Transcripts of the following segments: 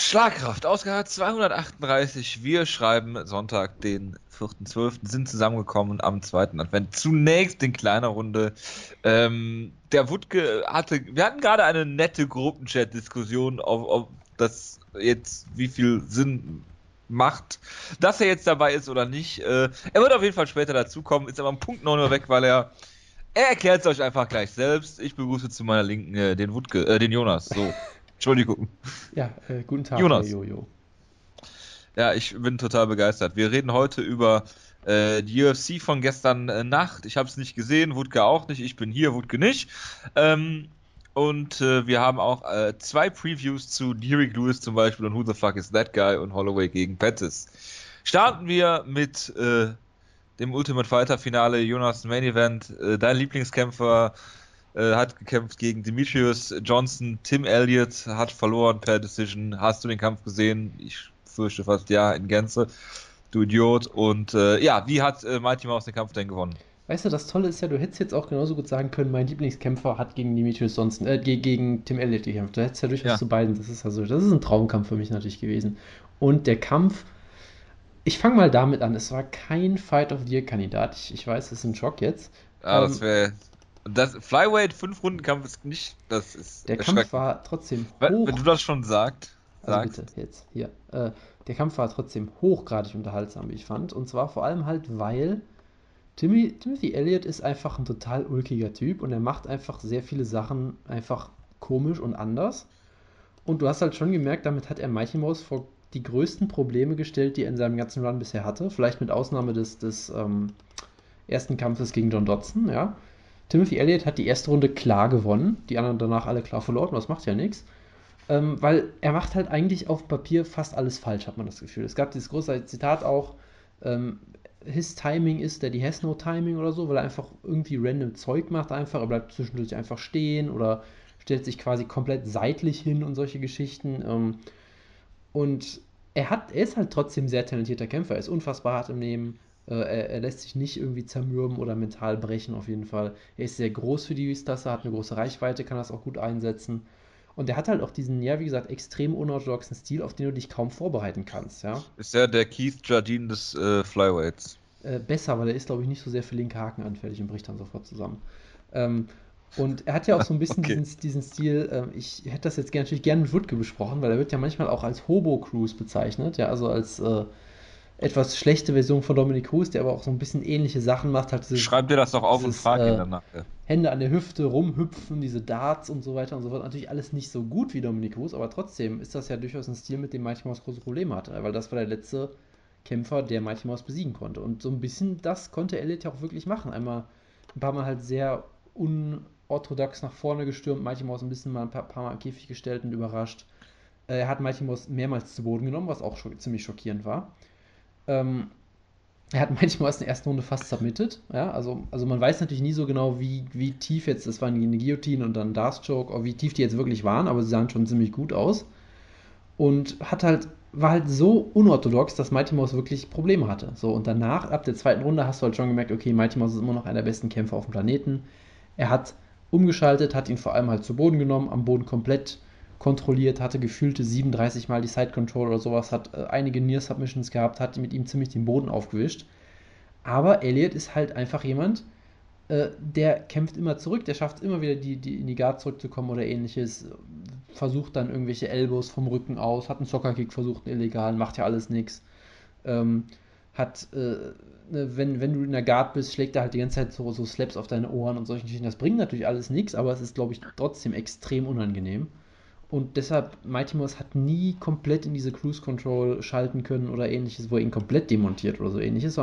Schlagkraft, Ausgabe 238. Wir schreiben Sonntag, den 4.12. sind zusammengekommen am zweiten Advent. Zunächst in kleiner Runde. Ähm, der Wutke hatte, wir hatten gerade eine nette Gruppenchat-Diskussion, ob, ob das jetzt wie viel Sinn macht, dass er jetzt dabei ist oder nicht. Äh, er wird auf jeden Fall später dazukommen, ist aber am Punkt 9 Uhr weg, weil er er erklärt es euch einfach gleich selbst. Ich begrüße zu meiner Linken äh, den Wutke, äh, den Jonas. So. Entschuldigung. Ja, äh, guten Tag, Jonas. Jojo. Ja, ich bin total begeistert. Wir reden heute über äh, die UFC von gestern äh, Nacht. Ich habe es nicht gesehen, Wutke auch nicht. Ich bin hier, Wutke nicht. Ähm, und äh, wir haben auch äh, zwei Previews zu Derek Lewis zum Beispiel und Who the fuck is that guy und Holloway gegen Pettis. Starten wir mit äh, dem Ultimate Fighter Finale, Jonas Main Event. dein Lieblingskämpfer äh, hat gekämpft gegen Demetrius Johnson. Tim Elliott hat verloren per Decision. Hast du den Kampf gesehen? Ich fürchte fast ja, in Gänze. Du Idiot. Und äh, ja, wie hat äh, Mighty Mouse den Kampf denn gewonnen? Weißt du, das Tolle ist ja, du hättest jetzt auch genauso gut sagen können, mein Lieblingskämpfer hat gegen Demetrius Johnson, äh, gegen Tim Elliott gekämpft. Du hättest ja durchaus ja. zu beiden. Das ist also, das ist ein Traumkampf für mich natürlich gewesen. Und der Kampf, ich fange mal damit an. Es war kein Fight of the Year Kandidat. Ich, ich weiß, es ist ein Schock jetzt. Ah, ähm, das wäre das Flyweight 5 Runden Kampf ist nicht, das ist Der Kampf war trotzdem hoch. Wenn du das schon sagst. Also bitte, jetzt, hier. Äh, der Kampf war trotzdem hochgradig unterhaltsam, wie ich fand. Und zwar vor allem halt, weil Timmy, Timothy Elliott ist einfach ein total ulkiger Typ und er macht einfach sehr viele Sachen einfach komisch und anders. Und du hast halt schon gemerkt, damit hat er Mighty Mouse vor die größten Probleme gestellt, die er in seinem ganzen Run bisher hatte. Vielleicht mit Ausnahme des, des ähm, ersten Kampfes gegen John Dodson, ja. Timothy Elliott hat die erste Runde klar gewonnen, die anderen danach alle klar verloren, das macht ja nichts. Ähm, weil er macht halt eigentlich auf Papier fast alles falsch, hat man das Gefühl. Es gab dieses große Zitat auch, ähm, his timing ist that he has no timing oder so, weil er einfach irgendwie random Zeug macht einfach, er bleibt zwischendurch einfach stehen oder stellt sich quasi komplett seitlich hin und solche Geschichten. Ähm, und er hat, er ist halt trotzdem sehr talentierter Kämpfer, er ist unfassbar hart im äh, er, er, lässt sich nicht irgendwie zermürben oder mental brechen, auf jeden Fall. Er ist sehr groß für die Gewichtsklasse, hat eine große Reichweite, kann das auch gut einsetzen. Und er hat halt auch diesen, ja, wie gesagt, extrem unorthodoxen Stil, auf den du dich kaum vorbereiten kannst, ja. Ist er der Keith Jardine des äh, Flyweights? Äh, besser, weil er ist, glaube ich, nicht so sehr für linke Haken anfällig und bricht dann sofort zusammen. Ähm, und er hat ja auch so ein bisschen okay. diesen, diesen, Stil, äh, ich hätte das jetzt gern, natürlich gerne mit Woodke besprochen, weil er wird ja manchmal auch als Hobo-Cruise bezeichnet, ja, also als äh, etwas schlechte Version von Dominik Cruz, der aber auch so ein bisschen ähnliche Sachen macht. Halt dieses, Schreib dir das doch auf dieses, und frag ihn äh, danach. Hände an der Hüfte rumhüpfen, diese Darts und so weiter und so fort. Natürlich alles nicht so gut wie Dominik Cruz, aber trotzdem ist das ja durchaus ein Stil, mit dem Mighty Mouse große Probleme hatte, weil das war der letzte Kämpfer, der Mighty Mouse besiegen konnte. Und so ein bisschen das konnte Elliot ja auch wirklich machen. Einmal ein paar Mal halt sehr unorthodox nach vorne gestürmt, Mighty Mouse ein bisschen mal ein paar, paar Mal im Käfig gestellt und überrascht. Äh, er hat Mighty Mouse mehrmals zu Boden genommen, was auch ziemlich schockierend war. Ähm, er hat manchmal aus der ersten Runde fast submitted. Ja, also, also man weiß natürlich nie so genau, wie, wie tief jetzt, das war eine Guillotine und dann Darth Choke, wie tief die jetzt wirklich waren, aber sie sahen schon ziemlich gut aus. Und hat halt, war halt so unorthodox, dass Mighty Mouse wirklich Probleme hatte. So, und danach, ab der zweiten Runde, hast du halt schon gemerkt, okay, Mighty Mouse ist immer noch einer der besten Kämpfer auf dem Planeten. Er hat umgeschaltet, hat ihn vor allem halt zu Boden genommen, am Boden komplett kontrolliert, hatte gefühlte 37 Mal die Side Control oder sowas, hat äh, einige Near Submissions gehabt, hat mit ihm ziemlich den Boden aufgewischt. Aber Elliot ist halt einfach jemand, äh, der kämpft immer zurück, der schafft immer wieder die, die in die Guard zurückzukommen oder ähnliches, versucht dann irgendwelche Elbows vom Rücken aus, hat einen Soccer-Kick versucht, einen illegalen, macht ja alles nichts. Ähm, hat, äh, ne, wenn, wenn du in der Guard bist, schlägt er halt die ganze Zeit so, so Slaps auf deine Ohren und solche Geschichten. Das bringt natürlich alles nichts, aber es ist, glaube ich, trotzdem extrem unangenehm. Und deshalb, Mighty Mouse hat nie komplett in diese Cruise Control schalten können oder ähnliches, wo er ihn komplett demontiert oder so ähnliches.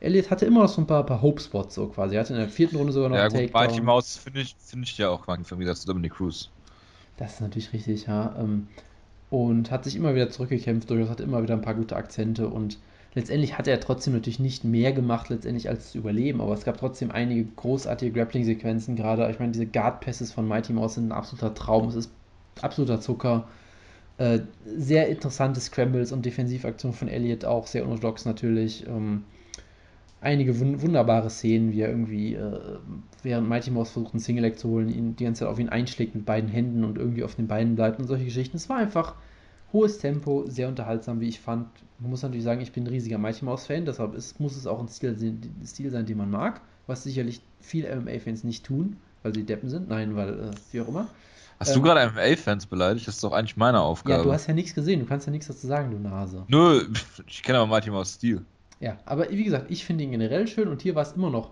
Elliot hatte immer noch so ein paar, paar Hope-Spots so quasi. Er hatte in der vierten Runde sogar noch ja, einen gut, Takedown. Mighty Mouse finde ich, find ich ja auch krankenvermieter zu Dominic Cruz. Das ist natürlich richtig, ja. Ähm, und hat sich immer wieder zurückgekämpft, durchaus hat immer wieder ein paar gute Akzente und letztendlich hat er trotzdem natürlich nicht mehr gemacht, letztendlich als zu überleben, aber es gab trotzdem einige großartige Grappling-Sequenzen gerade. Ich meine, diese Guard-Passes von Mighty Mouse sind ein absoluter Traum. Es ist absoluter Zucker. Äh, sehr interessante Scrambles und Defensivaktionen von Elliott auch, sehr unorthodox natürlich. Ähm, einige wun wunderbare Szenen, wie er irgendwie, äh, während Mighty Mouse versucht, einen Single Leg zu holen, ihn die ganze Zeit auf ihn einschlägt mit beiden Händen und irgendwie auf den Beinen bleibt und solche Geschichten. Es war einfach Hohes Tempo, sehr unterhaltsam, wie ich fand. Man muss natürlich sagen, ich bin ein riesiger Mighty Mouse-Fan, deshalb ist, muss es auch ein Stil, Stil sein, den man mag, was sicherlich viele MMA-Fans nicht tun, weil sie Deppen sind. Nein, weil, äh, wie auch immer. Hast ähm, du gerade MMA-Fans beleidigt? Das ist doch eigentlich meine Aufgabe. Ja, du hast ja nichts gesehen, du kannst ja nichts dazu sagen, du Nase. Nö, ich kenne aber Mighty Mouse Stil. Ja, aber wie gesagt, ich finde ihn generell schön und hier war es immer noch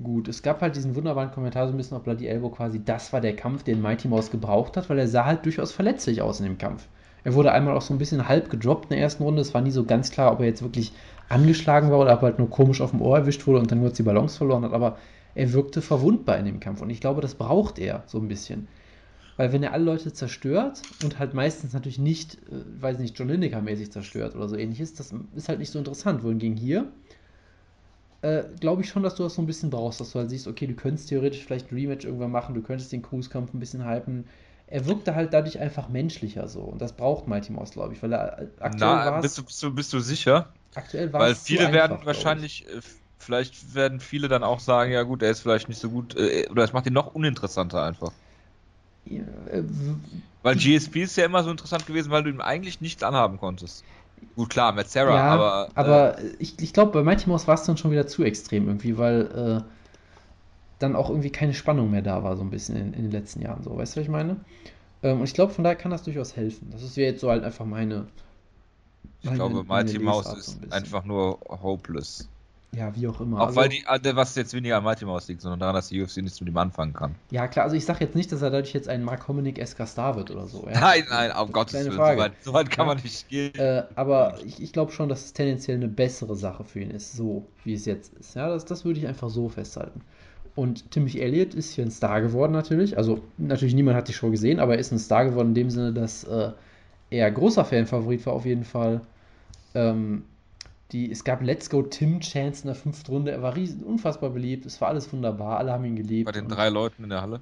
gut. Es gab halt diesen wunderbaren Kommentar so ein bisschen auf Bloody Elbow quasi, das war der Kampf, den Mighty Mouse gebraucht hat, weil er sah halt durchaus verletzlich aus in dem Kampf. Er wurde einmal auch so ein bisschen halb gedroppt in der ersten Runde. Es war nie so ganz klar, ob er jetzt wirklich angeschlagen war oder ob er halt nur komisch auf dem Ohr erwischt wurde und dann kurz die Balance verloren hat. Aber er wirkte verwundbar in dem Kampf und ich glaube, das braucht er so ein bisschen. Weil wenn er alle Leute zerstört und halt meistens natürlich nicht, äh, weiß nicht, John Lineker-mäßig zerstört oder so ähnliches, das ist halt nicht so interessant. Wohingegen hier äh, glaube ich schon, dass du das so ein bisschen brauchst, dass du halt siehst, okay, du könntest theoretisch vielleicht ein Rematch irgendwann machen, du könntest den Cruise-Kampf ein bisschen hypen. Er wirkte halt dadurch einfach menschlicher so. Und das braucht Mighty Mouse, glaube ich, weil er äh, aktuell war. Bist du, bist, du, bist du sicher? Aktuell war Weil viele einfach, werden wahrscheinlich, äh, vielleicht werden viele dann auch sagen, ja gut, er ist vielleicht nicht so gut, äh, oder es macht ihn noch uninteressanter einfach. Ja, äh, weil GSP ist ja immer so interessant gewesen, weil du ihm eigentlich nichts anhaben konntest. Gut, klar, mit Sarah, ja, aber. Aber äh, ich, ich glaube, bei Mighty Mouse war es dann schon wieder zu extrem irgendwie, weil äh, dann auch irgendwie keine Spannung mehr da war, so ein bisschen in, in den letzten Jahren. So, weißt du, was ich meine? Ähm, und ich glaube, von daher kann das durchaus helfen. Das ist jetzt so halt einfach meine. meine ich glaube, Mighty Mouse ist so ein einfach nur hopeless. Ja, wie auch immer. Auch also, weil die, was jetzt weniger an Mighty Mouse liegt, sondern daran, dass die UFC nichts mit ihm anfangen kann. Ja, klar, also ich sage jetzt nicht, dass er dadurch jetzt ein Mark Hominick-esker Star wird oder so. Ja? Nein, nein, um Gottes Willen, so weit, so weit kann ja. man nicht gehen. Äh, aber ich, ich glaube schon, dass es tendenziell eine bessere Sache für ihn ist, so wie es jetzt ist. Ja, das, das würde ich einfach so festhalten. Und Timothy Elliott ist hier ein Star geworden natürlich. Also natürlich niemand hat die Show gesehen, aber er ist ein Star geworden in dem Sinne, dass äh, er großer Fanfavorit war auf jeden Fall. Ähm, die, es gab Let's Go Tim Chance in der fünften Runde. Er war riesen, unfassbar beliebt. Es war alles wunderbar. Alle haben ihn geliebt. Bei den drei Leuten in der Halle?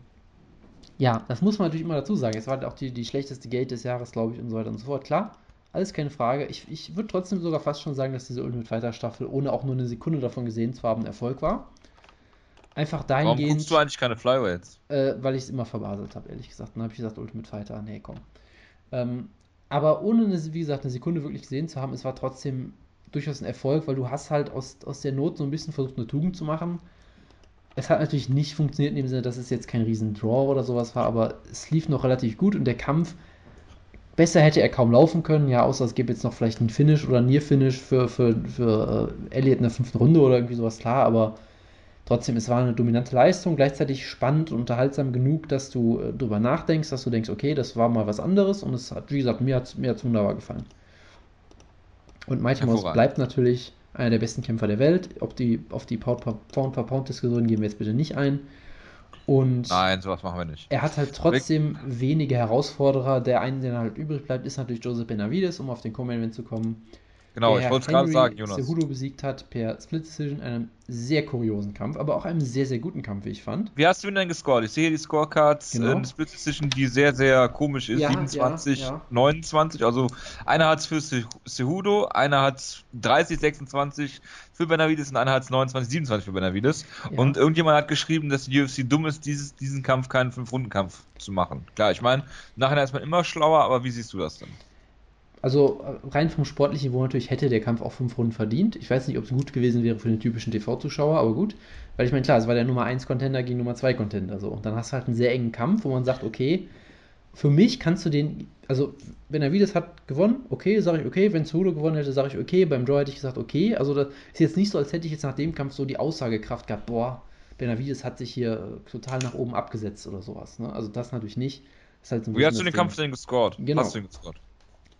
Ja, das muss man natürlich immer dazu sagen. Es war halt auch die, die schlechteste Gate des Jahres, glaube ich, und so weiter und so fort. Klar, alles keine Frage. Ich, ich würde trotzdem sogar fast schon sagen, dass diese Ultimate Fighter Staffel, ohne auch nur eine Sekunde davon gesehen zu haben, ein Erfolg war. Einfach dahingehend. Warum guckst du eigentlich keine Flyweights? Äh, weil ich es immer verbaselt habe, ehrlich gesagt. Dann habe ich gesagt, Ultimate Fighter, nee, komm. Ähm, aber ohne, eine, wie gesagt, eine Sekunde wirklich gesehen zu haben, es war trotzdem durchaus ein Erfolg, weil du hast halt aus, aus der Not so ein bisschen versucht, eine Tugend zu machen. Es hat natürlich nicht funktioniert in dem Sinne, dass es jetzt kein riesen Draw oder sowas war, aber es lief noch relativ gut und der Kampf, besser hätte er kaum laufen können, ja, außer es gibt jetzt noch vielleicht einen Finish oder einen Near-Finish für, für, für äh, Elliot in der fünften Runde oder irgendwie sowas, klar, aber trotzdem, es war eine dominante Leistung, gleichzeitig spannend und unterhaltsam genug, dass du äh, drüber nachdenkst, dass du denkst, okay, das war mal was anderes und es hat, wie gesagt, mir hat es mir wunderbar gefallen. Und Mighty Mouse bleibt natürlich einer der besten Kämpfer der Welt. Ob die, auf die Pound-for-Pound-Diskussion gehen wir jetzt bitte nicht ein. Und Nein, sowas machen wir nicht. Er hat halt trotzdem wenige Herausforderer. Der eine, der halt übrig bleibt, ist natürlich Joseph Benavides, um auf den Co-Main-Event zu kommen. Genau, ich wollte es gerade sagen, Jonas. Cejudo besiegt hat per Split Decision, einem sehr kuriosen Kampf, aber auch einem sehr, sehr guten Kampf, wie ich fand. Wie hast du ihn denn gescored? Ich sehe die Scorecards genau. in Split Decision, die sehr, sehr komisch ist. Ja, 27, ja, ja. 29. Also einer hat es für Cejudo, einer hat es 30, 26 für Benavides und einer hat es 29, 27 für Benavides. Und irgendjemand hat geschrieben, dass die UFC dumm ist, dieses, diesen Kampf keinen Fünf-Runden-Kampf zu machen. Klar, ich meine, nachher ist man immer schlauer, aber wie siehst du das denn? Also äh, rein vom sportlichen Niveau natürlich hätte der Kampf auch fünf Runden verdient. Ich weiß nicht, ob es gut gewesen wäre für den typischen TV-Zuschauer, aber gut. Weil ich meine, klar, es war der Nummer 1 Contender gegen Nummer 2 Contender. So. Und dann hast du halt einen sehr engen Kampf, wo man sagt, okay, für mich kannst du den, also wenn er Benavides hat gewonnen, okay, sage ich okay. Wenn Cejudo gewonnen hätte, sage ich okay. Beim Draw hätte ich gesagt okay. Also das ist jetzt nicht so, als hätte ich jetzt nach dem Kampf so die Aussagekraft gehabt, boah, Benavides hat sich hier total nach oben abgesetzt oder sowas. Ne? Also das natürlich nicht. Das halt so Wie hast du den Kampf denn gescored? Genau. Hast du ihn gescored?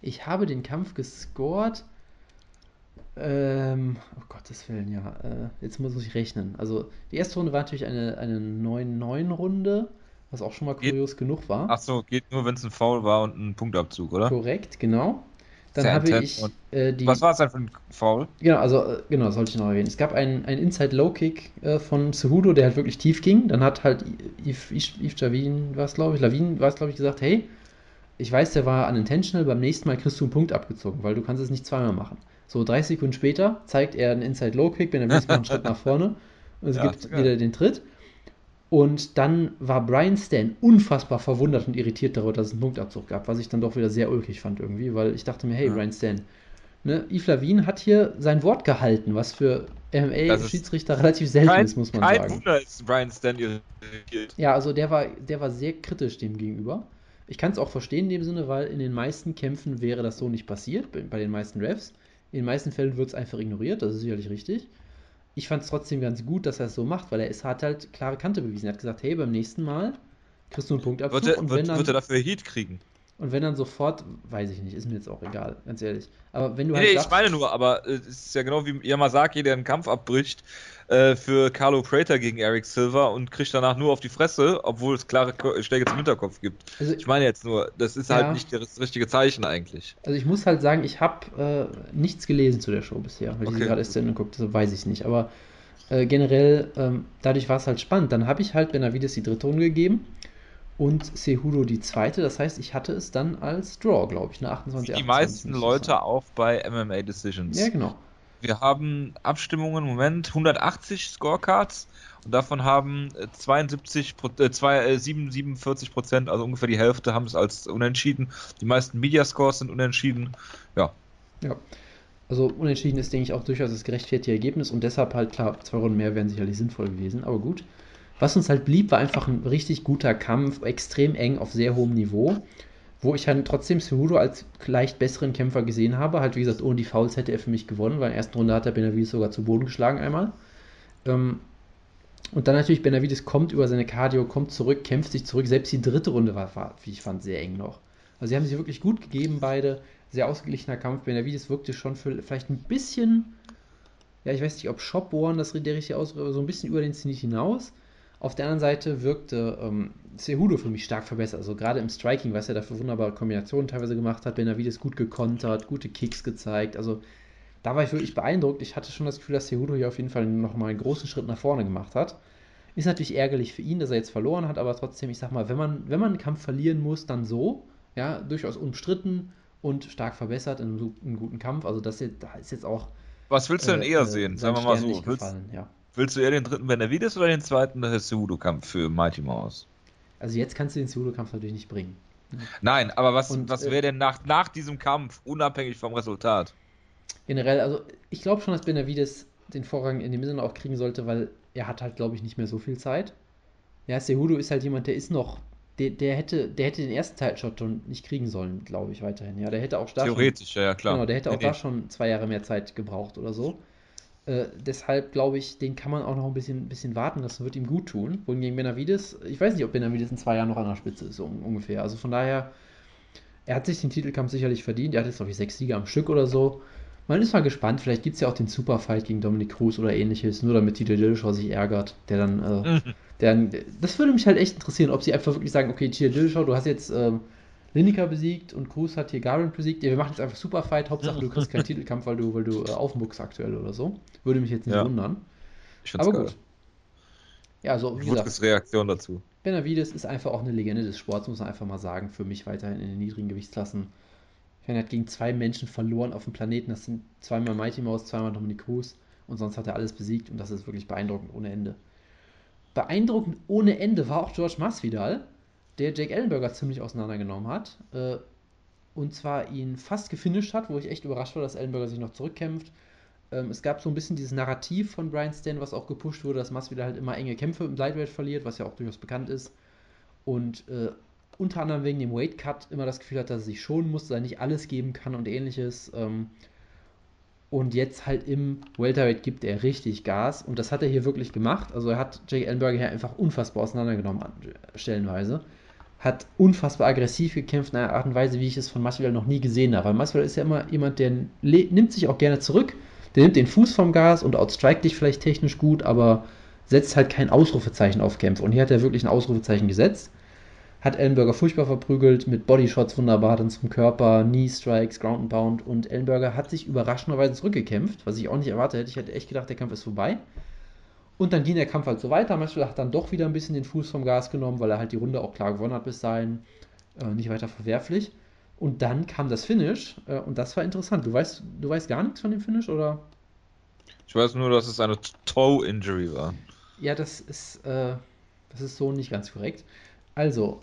Ich habe den Kampf gescored. Ähm, oh Gottes Willen, ja. Äh, jetzt muss ich rechnen. Also, die erste Runde war natürlich eine, eine 9-9-Runde, was auch schon mal kurios geht, genug war. Ach so, geht nur, wenn es ein Foul war und ein Punktabzug, oder? Korrekt, genau. Dann Sehr habe ich äh, die. Was war es denn für ein Foul? Genau, also, äh, genau, das sollte ich noch erwähnen. Es gab einen, einen Inside-Low-Kick äh, von Cejudo, der halt wirklich tief ging. Dann hat halt Yves, Yves Javin, war es glaube ich, Lavin war es glaube ich, gesagt: Hey, ich weiß, der war unintentional, beim nächsten Mal kriegst du einen Punkt abgezogen, weil du kannst es nicht zweimal machen. So 30 Sekunden später zeigt er einen Inside-Low-Kick, wenn er nächstes Mal einen Schritt nach vorne und es ja, gibt wieder den Tritt. Und dann war Brian Stan unfassbar verwundert und irritiert darüber, dass es einen Punktabzug gab, was ich dann doch wieder sehr ulkig fand irgendwie, weil ich dachte mir, hey, Ja. Brian Stan, ne, Yves Lavigne hat hier sein Wort gehalten, was für MMA-Schiedsrichter relativ selten Kein, ist, muss man kein sagen. Wunder ist Brian Stan irritiert. Ja, also der war, der war sehr kritisch dem gegenüber. Ich kann es auch verstehen in dem Sinne, weil in den meisten Kämpfen wäre das so nicht passiert, bei, den meisten Refs. In den meisten Fällen wird es einfach ignoriert, das ist sicherlich richtig. Ich fand es trotzdem ganz gut, dass er es so macht, weil er es hat halt klare Kante bewiesen. Er hat gesagt, hey, beim nächsten Mal kriegst du einen Punktabzug Wird er, und, wird, wenn dann, wird er dafür Heat kriegen? Und wenn dann sofort, weiß ich nicht, ist mir jetzt auch egal, ganz ehrlich. Aber wenn du Nee, halt nee, ich meine nur, aber äh, es ist ja genau wie Yamazaki, der einen Kampf abbricht äh, für Carlo Prater gegen Eric Silver und kriegt danach nur auf die Fresse, obwohl es klare Schläge zum Hinterkopf gibt. also, Ich meine jetzt nur, das ist Ja. halt nicht das richtige Zeichen eigentlich. Also ich muss halt sagen, ich habe äh, nichts gelesen zu der Show bisher, weil ich Okay. sie gerade erst zu Ende guckt, so weiß ich nicht. Aber äh, generell, ähm, dadurch war es halt spannend. Dann habe ich halt Benavides die dritte Runde gegeben und Cejudo die zweite. Das heißt, ich hatte es dann als Draw, glaube ich, eine 28 Die 28 meisten Leute auch bei MMA Decisions. Ja, genau. Wir haben Abstimmungen im Moment 180 Scorecards und davon haben äh, 72 Pro- äh, zwei, äh, 7, 47 Prozent, also ungefähr die Hälfte, haben es als unentschieden. Die meisten Media Scores sind unentschieden. Ja, Ja. Also unentschieden ist, denke ich, auch durchaus das gerechtfertigte Ergebnis und deshalb halt klar, zwei Runden mehr wären sicherlich sinnvoll gewesen, aber gut. Was uns halt blieb, war einfach ein richtig guter Kampf, extrem eng auf sehr hohem Niveau, wo ich halt trotzdem Cejudo als leicht besseren Kämpfer gesehen habe. Halt, wie gesagt, ohne die Fouls hätte er für mich gewonnen, weil in der ersten Runde hat er Benavides sogar zu Boden geschlagen einmal. Ähm, und dann natürlich Benavides kommt über seine Cardio, kommt zurück, kämpft sich zurück. Selbst die dritte Runde war, war wie ich fand, sehr eng noch. Also sie haben sich wirklich gut gegeben, beide. Sehr ausgeglichener Kampf. Benavides wirkte schon für vielleicht ein bisschen, ja, ich weiß nicht, ob Shopborn das der richtige Ausdruck, aber so ein bisschen über den Zenit hinaus. Auf der anderen Seite wirkte ähm, Cejudo für mich stark verbessert. Also gerade im Striking, was er da für wunderbare Kombinationen teilweise gemacht hat. Benavides gut gekontert, gute Kicks gezeigt. Also da war ich wirklich beeindruckt. Ich hatte schon das Gefühl, dass Cejudo hier auf jeden Fall nochmal einen großen Schritt nach vorne gemacht hat. Ist natürlich ärgerlich für ihn, dass er jetzt verloren hat, aber trotzdem, ich sag mal, wenn man, wenn man einen Kampf verlieren muss, dann so. Ja, durchaus umstritten und stark verbessert in einem, guten Kampf. Also das da ist jetzt auch. was willst du denn äh, eher äh, sehen? Sagen wir mal so. nicht Willst, gefallen, ja. Willst du eher den dritten Benavides oder den zweiten Cejudo-Kampf für Mighty Mouse? Also jetzt kannst du den Cejudo-Kampf natürlich nicht bringen. Nein, aber was, Und, was äh, wäre denn nach, nach diesem Kampf, unabhängig vom Resultat? Generell, also ich glaube schon, dass Benavides den Vorrang in dem Sinne auch kriegen sollte, weil er hat halt, glaube ich, nicht mehr so viel Zeit. Ja, Cejudo ist halt jemand, der ist noch, der, der hätte, der hätte den ersten Title-Shot schon nicht kriegen sollen, glaube ich, weiterhin. Ja, der hätte auch da schon, Theoretisch, ja, ja, klar. genau, der hätte auch Nee, da nee. schon zwei Jahre mehr Zeit gebraucht oder so. Äh, deshalb glaube ich, den kann man auch noch ein bisschen, bisschen warten, das wird ihm gut tun. Wohingegen Benavides, ich weiß nicht, ob Benavides in zwei Jahren noch an der Spitze ist, so un- ungefähr. Also von daher, er hat sich den Titelkampf sicherlich verdient. Er hat jetzt, glaube ich, sechs Siege am Stück oder so. Man ist mal gespannt, vielleicht gibt es ja auch den Superfight gegen Dominic Cruz oder ähnliches, nur damit Tito Dillashaw sich ärgert, der dann, äh, der dann, das würde mich halt echt interessieren, ob sie einfach wirklich sagen, okay, Tito Dillashaw, du hast jetzt ähm, Lineker besiegt und Cruz hat hier Garland besiegt, ja, wir machen jetzt einfach Superfight, Hauptsache du kriegst keinen Titelkampf, weil du, weil du äh, aufmuckst aktuell oder so. Würde mich jetzt nicht Ja. wundern. Ich find's Aber geil. gut. Ja, also wie gesagt, Wutges Reaktion dazu. Benavides ist einfach auch eine Legende des Sports, muss man einfach mal sagen, für mich weiterhin in den niedrigen Gewichtsklassen. Ich meine, er hat gegen zwei Menschen verloren auf dem Planeten. Das sind zweimal Mighty Mouse, zweimal Dominic Cruz. Und sonst hat er alles besiegt. Und das ist wirklich beeindruckend ohne Ende. Beeindruckend ohne Ende war auch George Masvidal, der Jake Ellenberger ziemlich auseinandergenommen hat. Äh, und zwar ihn fast gefinisht hat, wo ich echt überrascht war, dass Ellenberger sich noch zurückkämpft. Ähm, es gab so ein bisschen dieses Narrativ von Brian Stan, was auch gepusht wurde, dass Masvidal halt immer enge Kämpfe im Lightweight verliert, was ja auch durchaus bekannt ist. Und äh, unter anderem wegen dem Weight Cut immer das Gefühl hat, dass er sich schonen muss, dass er nicht alles geben kann und ähnliches. Ähm, und jetzt halt im Welterweight gibt er richtig Gas und das hat er hier wirklich gemacht. Also er hat Jake Ellenberger hier einfach unfassbar auseinandergenommen, an- stellenweise. Hat unfassbar aggressiv gekämpft in einer Art und Weise, wie ich es von Masvidal noch nie gesehen habe. Weil Masvidal ist ja immer jemand, der nimmt sich auch gerne zurück, der nimmt den Fuß vom Gas und outstrikt dich vielleicht technisch gut, aber setzt halt kein Ausrufezeichen auf Kämpfe. Und hier hat er wirklich ein Ausrufezeichen gesetzt. Hat Ellenberger furchtbar verprügelt, mit Bodyshots wunderbar dann zum Körper, Knee Strikes, Ground and Pound. Und Ellenberger hat sich überraschenderweise zurückgekämpft, was ich auch nicht erwartet hätte. Ich hätte echt gedacht, der Kampf ist vorbei. Und dann ging der Kampf halt so weiter. Masvidal hat dann doch wieder ein bisschen den Fuß vom Gas genommen, weil er halt die Runde auch klar gewonnen hat bis dahin. Äh, nicht weiter verwerflich. Und dann kam das Finish äh, und das war interessant. Du weißt, du weißt gar nichts von dem Finish, oder? Ich weiß nur, dass es eine Toe-Injury war. Ja, das ist, äh, Das ist so nicht ganz korrekt. Also,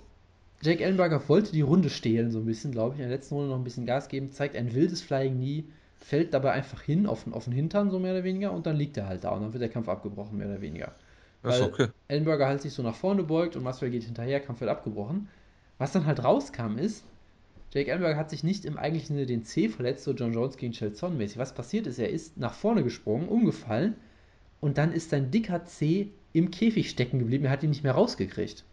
Jack Ellenberger wollte die Runde stehlen, so ein bisschen, glaube ich. In der letzten Runde noch ein bisschen Gas geben, zeigt ein wildes Flying Knee, fällt dabei einfach hin auf, auf den Hintern, so mehr oder weniger, und dann liegt er halt da und dann wird der Kampf abgebrochen, mehr oder weniger. Weil okay. Ellenberger halt sich so nach vorne beugt und Masvidal geht hinterher, Kampf wird abgebrochen. Was dann halt rauskam ist, Jake Ellenberger hat sich nicht im eigentlichen Sinne den C verletzt, so John Jones gegen Chelson mäßig. Was passiert ist, er ist nach vorne gesprungen, umgefallen und dann ist sein dicker C im Käfig stecken geblieben, er hat ihn nicht mehr rausgekriegt.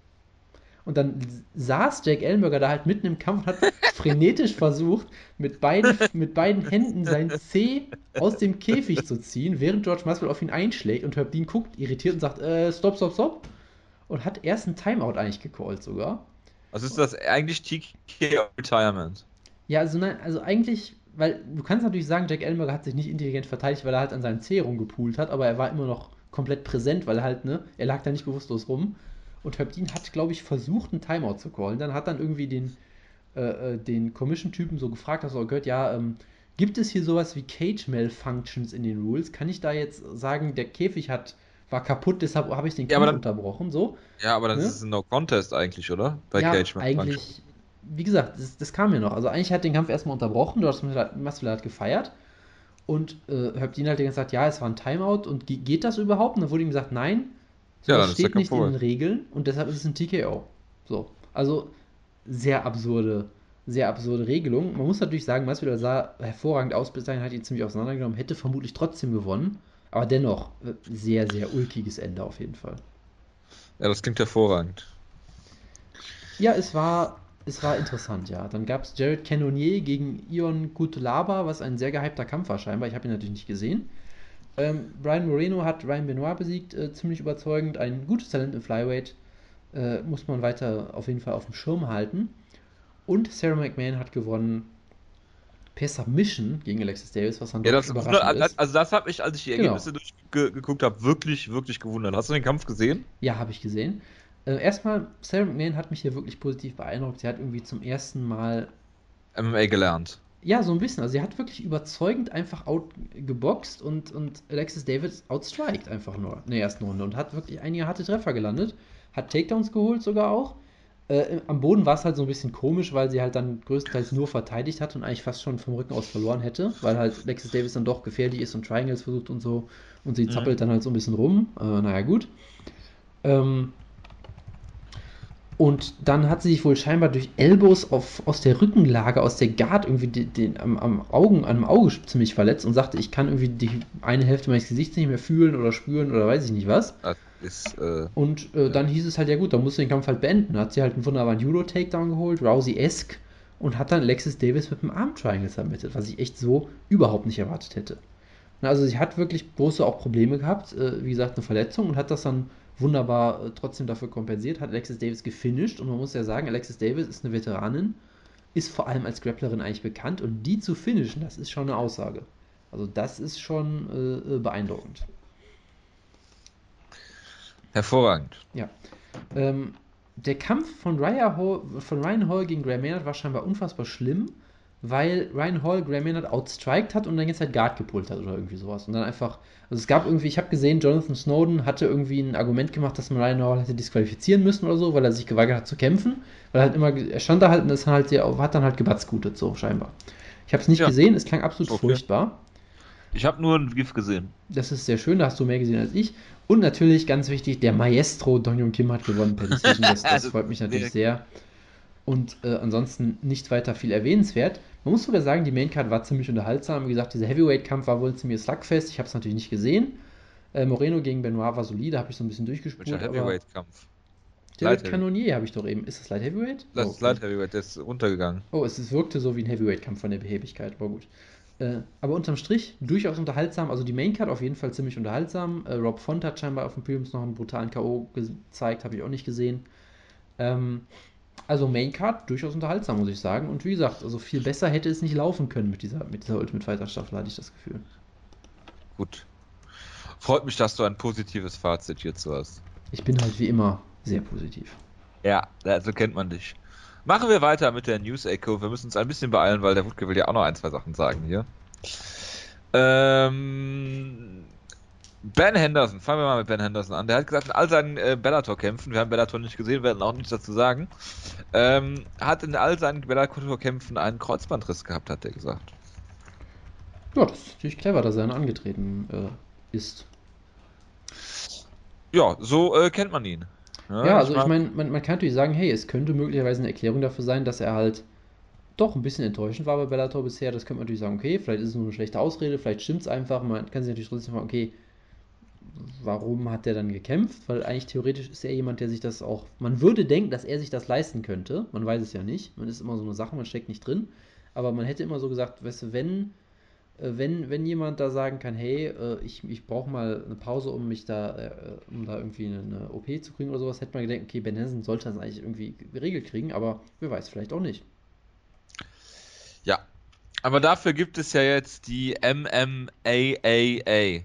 Und dann saß Jake Ellenberger da halt mitten im Kampf und hat frenetisch versucht, mit beiden, mit beiden Händen sein C aus dem Käfig zu ziehen, während George Masvidal auf ihn einschlägt und Herb Dean guckt irritiert und sagt, äh, stopp, stopp, stopp. Und hat erst ein Timeout eigentlich gecallt sogar. Also ist das eigentlich TKO Retirement? Ja, also nein, also eigentlich, weil du kannst natürlich sagen, Jack Ellenberger hat sich nicht intelligent verteidigt, weil er halt an seinem C rumgepoolt hat, aber er war immer noch komplett präsent, weil er halt, ne, er lag da nicht bewusstlos rum. Und Dean hat, glaube ich, versucht, einen Timeout zu callen. Dann hat dann irgendwie den, äh, äh, den Commission-Typen so gefragt, hast du auch gehört, ja, ähm, gibt es hier sowas wie Cage-Malfunctions in den Rules? Kann ich da jetzt sagen, der Käfig hat, war kaputt, deshalb habe ich den Ja, Kampf aber dann- unterbrochen, so? Ja, aber das Ne? ist ein No-Contest eigentlich, oder? Bei ja, Cage Match. eigentlich, wie gesagt, das, das kam ja noch. Also eigentlich hat den Kampf erstmal unterbrochen, du hast Masvidal hat gefeiert und äh, Dean hat Zeit, ja, es war ein Timeout und ge geht das überhaupt? Und dann wurde ihm gesagt, nein, Ja, das steht nicht Kampf in den vorbei. Regeln und deshalb ist es ein TKO. So, also sehr absurde, sehr absurde Regelung. Man muss natürlich sagen, Masvidal sah hervorragend aus, bis dahin hat ihn ziemlich auseinandergenommen, hätte vermutlich trotzdem gewonnen, aber dennoch äh, sehr, sehr ulkiges Ende auf jeden Fall. Ja, das klingt hervorragend. Ja, es war, es war interessant, ja. Dann gab es Jared Cannonier gegen Ion Kutlaba, was ein sehr gehypter Kampf war scheinbar. Ich habe ihn natürlich nicht gesehen. Ähm, Brian Moreno hat Ryan Benoit besiegt, äh, ziemlich überzeugend. Ein gutes Talent im Flyweight. Äh, muss man weiter auf jeden Fall auf dem Schirm halten. Und Sarah McMahon hat gewonnen per Submission gegen Alexis Davis, was dann Ja, das, überraschend ist. also das habe ich, als ich die Genau. Ergebnisse durchgeguckt habe, wirklich, wirklich gewundert. Hast du den Kampf gesehen? Ja, habe ich gesehen. Äh, erstmal, Sarah McMahon hat mich hier wirklich positiv beeindruckt. Sie hat irgendwie zum ersten Mal MMA gelernt. Ja, so ein bisschen. Also sie hat wirklich überzeugend einfach outgeboxt und, und Alexis Davis outstriked einfach nur in der ersten Runde und hat wirklich einige harte Treffer gelandet. Hat Takedowns geholt sogar auch. Äh, am Boden war es halt so ein bisschen komisch, weil sie halt dann größtenteils nur verteidigt hat und eigentlich fast schon vom Rücken aus verloren hätte, weil halt Alexis Davis dann doch gefährlich ist und Triangles versucht und so und sie Mhm. zappelt dann halt so ein bisschen rum. Äh, naja, gut. Ähm, und dann hat sie sich wohl scheinbar durch Elbows auf, aus der Rückenlage, aus der Guard irgendwie den, den, am, am Augen, am Auge ziemlich verletzt und sagte, ich kann irgendwie die eine Hälfte meines Gesichts nicht mehr fühlen oder spüren oder weiß ich nicht was. Ist, äh, Und äh, dann hieß es halt, ja gut, dann musst du den Kampf halt beenden. Hat sie halt einen wunderbaren Judo-Takedown geholt, Rousey-esque, und hat dann Alexis Davis mit dem Arm-Triangle submitted, was ich echt so überhaupt nicht erwartet hätte. Na, also sie hat wirklich große auch Probleme gehabt, äh, wie gesagt, eine Verletzung und hat das dann wunderbar äh, trotzdem dafür kompensiert, hat Alexis Davis gefinisht und man muss ja sagen, Alexis Davis ist eine Veteranin, ist vor allem als Grapplerin eigentlich bekannt und die zu finishen, das ist schon eine Aussage. Also das ist schon äh, äh, beeindruckend. hervorragend. Ja. Ähm, der Kampf von, Ryan Hall, von Ryan Hall gegen Graham Maynard war scheinbar unfassbar schlimm, weil Ryan Hall Graham Maynard outstriked hat und dann jetzt halt Guard gepult hat oder irgendwie sowas. Und dann einfach, also es gab irgendwie, ich habe gesehen, Jonathan Snowden hatte irgendwie ein Argument gemacht, dass man Ryan Hall hätte disqualifizieren müssen oder so, weil er sich geweigert hat zu kämpfen. Weil er halt immer, er stand da halt und ist halt, hat dann halt gebatzgutet, so scheinbar. Ich habe es nicht Ja. gesehen, es klang absolut Okay. furchtbar. Ich habe nur ein GIF gesehen. Das ist sehr schön, da hast du mehr gesehen als ich. Und natürlich, ganz wichtig, der Maestro Dongyun Kim hat gewonnen. Das, das freut mich natürlich sehr. Und äh, ansonsten nicht weiter viel erwähnenswert. Man muss sogar sagen, die Maincard war ziemlich unterhaltsam. Wie gesagt, dieser Heavyweight-Kampf war wohl ein ziemliches Slugfest. Ich habe es natürlich nicht gesehen. Äh, Moreno gegen Benoit war solide, habe ich so ein bisschen durchgespult. Welcher Heavyweight-Kampf? Jared Light Cannonier habe ich doch eben. Ist das Light Heavyweight? Das Oh, ist Light Heavyweight, der ist runtergegangen. Oh, es, es wirkte so wie ein Heavyweight-Kampf von der Behebigkeit, war gut. Äh, aber unterm Strich durchaus unterhaltsam. Also die Maincard auf jeden Fall ziemlich unterhaltsam. Äh, Rob Font hat scheinbar auf dem Prelims noch einen brutalen K.O. gezeigt, habe ich auch nicht gesehen. Ähm, also Maincard durchaus unterhaltsam, muss ich sagen. Und wie gesagt, also viel besser hätte es nicht laufen können mit dieser, mit dieser Ultimate Fighter Staffel, hatte ich das Gefühl. Gut. Freut mich, dass du ein positives Fazit hierzu hast. Ich bin halt wie immer sehr positiv. Ja, so kennt man dich. Machen wir weiter mit der News Echo. Wir müssen uns ein bisschen beeilen, weil der Wutke will ja auch noch ein, zwei Sachen sagen hier. Ähm, Ben Henderson, fangen wir mal mit Ben Henderson an. Der hat gesagt, in all seinen äh, Bellator-Kämpfen, wir haben Bellator nicht gesehen, werden auch nichts dazu sagen, ähm, hat in all seinen Bellator-Kämpfen einen Kreuzbandriss gehabt, hat er gesagt. Ja, das ist natürlich clever, dass er dann angetreten äh, ist. Ja, so äh, kennt man ihn. Ja, ja also ich meine, mein, man, man kann natürlich sagen, hey, es könnte möglicherweise eine Erklärung dafür sein, dass er halt doch ein bisschen enttäuschend war bei Bellator bisher. Das könnte man natürlich sagen, okay, vielleicht ist es nur eine schlechte Ausrede, vielleicht stimmt es einfach. Man kann sich natürlich trotzdem fragen, okay, warum hat der dann gekämpft? Weil eigentlich theoretisch ist er jemand, der sich das auch. Man würde denken, dass er sich das leisten könnte. Man weiß es ja nicht. Man ist immer so eine Sache, man steckt nicht drin. Aber man hätte immer so gesagt, weißt du, wenn, äh, wenn, wenn jemand da sagen kann, hey, äh, ich, ich brauche mal eine Pause, um mich da, äh, um da irgendwie eine, OP zu kriegen oder sowas, hätte man gedacht, okay, Ben Hansen sollte das eigentlich irgendwie geregelt kriegen, aber wer weiß, vielleicht auch nicht. Ja, aber dafür gibt es ja jetzt die MMAAA.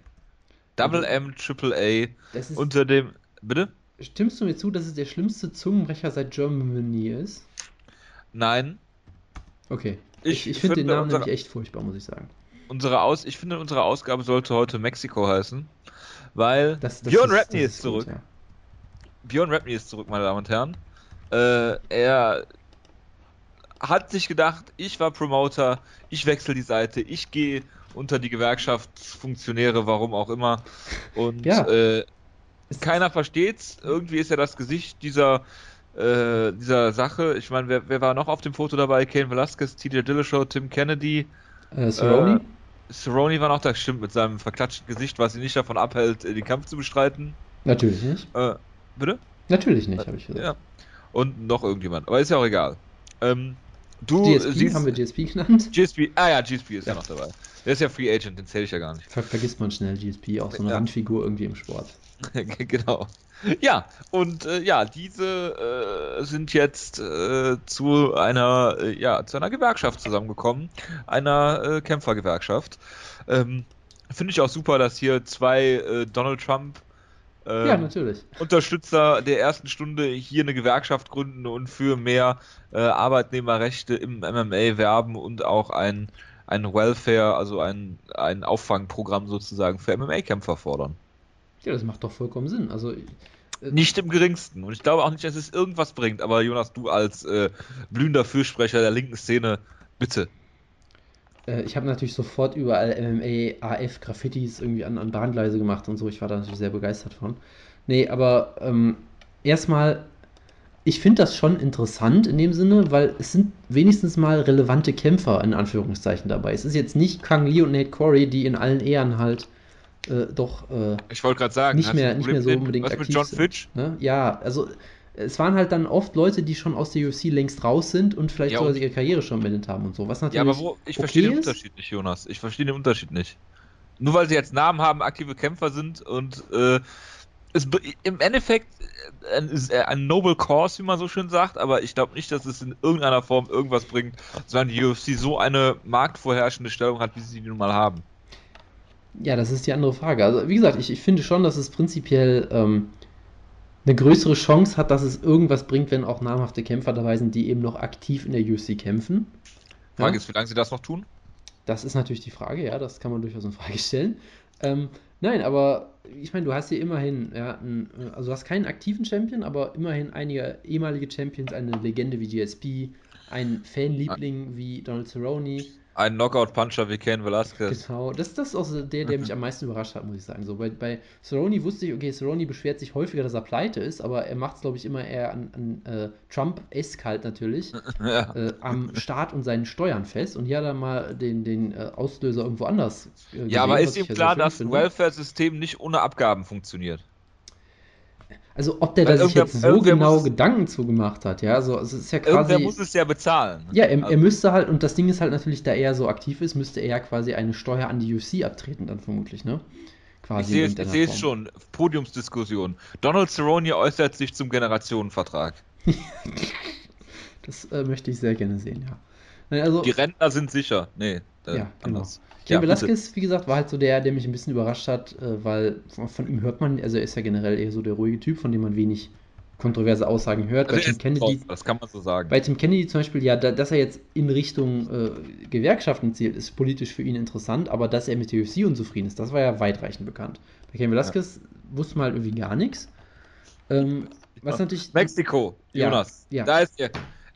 Double M, Triple A. Unter dem. Bitte? Stimmst du mir zu, dass es der schlimmste Zungenbrecher seit Germany ist? Nein. Okay. Ich, ich, ich finde den Namen unsere, nämlich echt furchtbar, muss ich sagen. Unsere Aus, ich finde, unsere Ausgabe sollte heute Mexiko heißen, weil das, das Björn Rapney ist, ist, zurück. Gut, ja. Björn Rapney ist zurück, meine Damen und Herren. Äh, er hat sich gedacht, ich war Promoter, ich wechsle die Seite, ich gehe unter die Gewerkschaftsfunktionäre, warum auch immer. Und ja. äh, keiner versteht's. Irgendwie ist er das Gesicht dieser, äh, dieser Sache. Ich meine, wer, wer, war noch auf dem Foto dabei? Kane Velasquez, TJ Dillashaw, Tim Kennedy. Äh, Cerrone? Äh, Cerrone war noch da, stimmt, mit seinem verklatschten Gesicht, was ihn nicht davon abhält, den Kampf zu bestreiten. Natürlich nicht. Äh, bitte? Natürlich nicht, habe ich gesagt. Ja. Und noch irgendjemand. Aber ist ja auch egal. Ähm, du GSP, siehst, haben wir GSP genannt? GSP, ah ja, GSP ist ja, ja noch dabei. Der ist ja Free Agent, den zähle ich ja gar nicht. Ver vergisst man schnell GSP, auch so eine ja. Randfigur irgendwie im Sport. genau. Ja, und äh, ja, diese äh, sind jetzt äh, zu einer, äh, ja, zu einer Gewerkschaft zusammengekommen, einer äh, Kämpfergewerkschaft. Ähm, Finde ich auch super, dass hier zwei äh, Donald Trump ähm, ja, natürlich. Unterstützer der ersten Stunde hier eine Gewerkschaft gründen und für mehr äh, Arbeitnehmerrechte im MMA werben und auch ein, ein Welfare, also ein, ein Auffangprogramm sozusagen für MMA-Kämpfer fordern. Ja, das macht doch vollkommen Sinn. Also äh, nicht im geringsten. Und ich glaube auch nicht, dass es irgendwas bringt. Aber Jonas, du als äh, blühender Fürsprecher der linken Szene, bitte. Äh, ich habe natürlich sofort überall MMA, AF, Graffitis irgendwie an, an Bahngleise gemacht und so. Ich war da natürlich sehr begeistert von. Nee, aber ähm, erstmal, ich finde das schon interessant in dem Sinne, weil es sind wenigstens mal relevante Kämpfer in Anführungszeichen dabei. Es ist jetzt nicht Kang Lee und Nate Corey, die in allen Ehren halt äh, doch äh, ich wollte gerade sagen, nicht mehr, nicht mehr so unbedingt was aktiv mit John Fitch? Ne? Ja, also es waren halt dann oft Leute, die schon aus der UFC längst raus sind und vielleicht ja, sogar ihre Karriere schon beendet haben und so. Was natürlich ja, aber wo, ich okay verstehe den Unterschied nicht, Jonas. Ich verstehe den Unterschied nicht. Nur weil sie jetzt Namen haben, aktive Kämpfer sind und äh, es, im Endeffekt äh, ein, äh, ein Noble Cause, wie man so schön sagt, aber ich glaube nicht, dass es in irgendeiner Form irgendwas bringt, sondern die UFC so eine marktvorherrschende Stellung hat, wie sie die nun mal haben. Ja, das ist die andere Frage. Also, wie gesagt, ich, ich finde schon, dass es prinzipiell ähm, eine größere Chance hat, dass es irgendwas bringt, wenn auch namhafte Kämpfer dabei sind, die eben noch aktiv in der UFC kämpfen. Frage ja? ist, wie lange sie das noch tun? Das ist natürlich die Frage, ja, das kann man durchaus in Frage stellen. Ähm, nein, aber ich meine, du hast hier immerhin, ja, ein, also du hast keinen aktiven Champion, aber immerhin einige ehemalige Champions, eine Legende wie GSP, ein Fanliebling wie Donald Cerrone, ein Knockout-Puncher wie Ken Velasquez. Genau, das, das ist auch so der, der mich am meisten überrascht hat, muss ich sagen. So, bei, bei Cerrone wusste ich, okay, Cerrone beschwert sich häufiger, dass er pleite ist, aber er macht es, glaube ich, immer eher an, an äh, Trump-esk halt natürlich, ja. äh, am Staat und seinen Steuern fest. Und hier hat er mal den, den äh, Auslöser irgendwo anders äh, gesehen, Ja, aber ist ihm klar, dass ein Welfare-System nicht ohne Abgaben funktioniert? Also ob der da sich jetzt so genau Gedanken zugemacht hat, ja, also es ist ja quasi. Irgendwer muss es ja bezahlen. Ja, er, also. er, müsste halt, und das Ding ist halt natürlich, da er so aktiv ist, müsste er ja quasi eine Steuer an die UFC abtreten, dann vermutlich, ne? Quasi ich sehe es schon, Podiumsdiskussion. Donald Cerrone äußert sich zum Generationenvertrag. das äh, möchte ich sehr gerne sehen, ja. Also, die Rentner sind sicher. Nee, äh, ja, genau. anders. Ken ja, Velasquez, wie gesagt, war halt so der, der mich ein bisschen überrascht hat, äh, weil von, ihm hört man, also er ist ja generell eher so der ruhige Typ, von dem man wenig kontroverse Aussagen hört. Also bei Tim Kennedy, das kann man so sagen. bei Tim Kennedy zum Beispiel, ja, da, dass er jetzt in Richtung äh, Gewerkschaften zielt, ist politisch für ihn interessant, aber dass er mit der UFC unzufrieden ist, das war ja weitreichend bekannt. Bei Ken Velasquez wusste man halt irgendwie gar nichts. Ähm, was natürlich. Mexiko, Ja, Jonas. ja. Da ist er.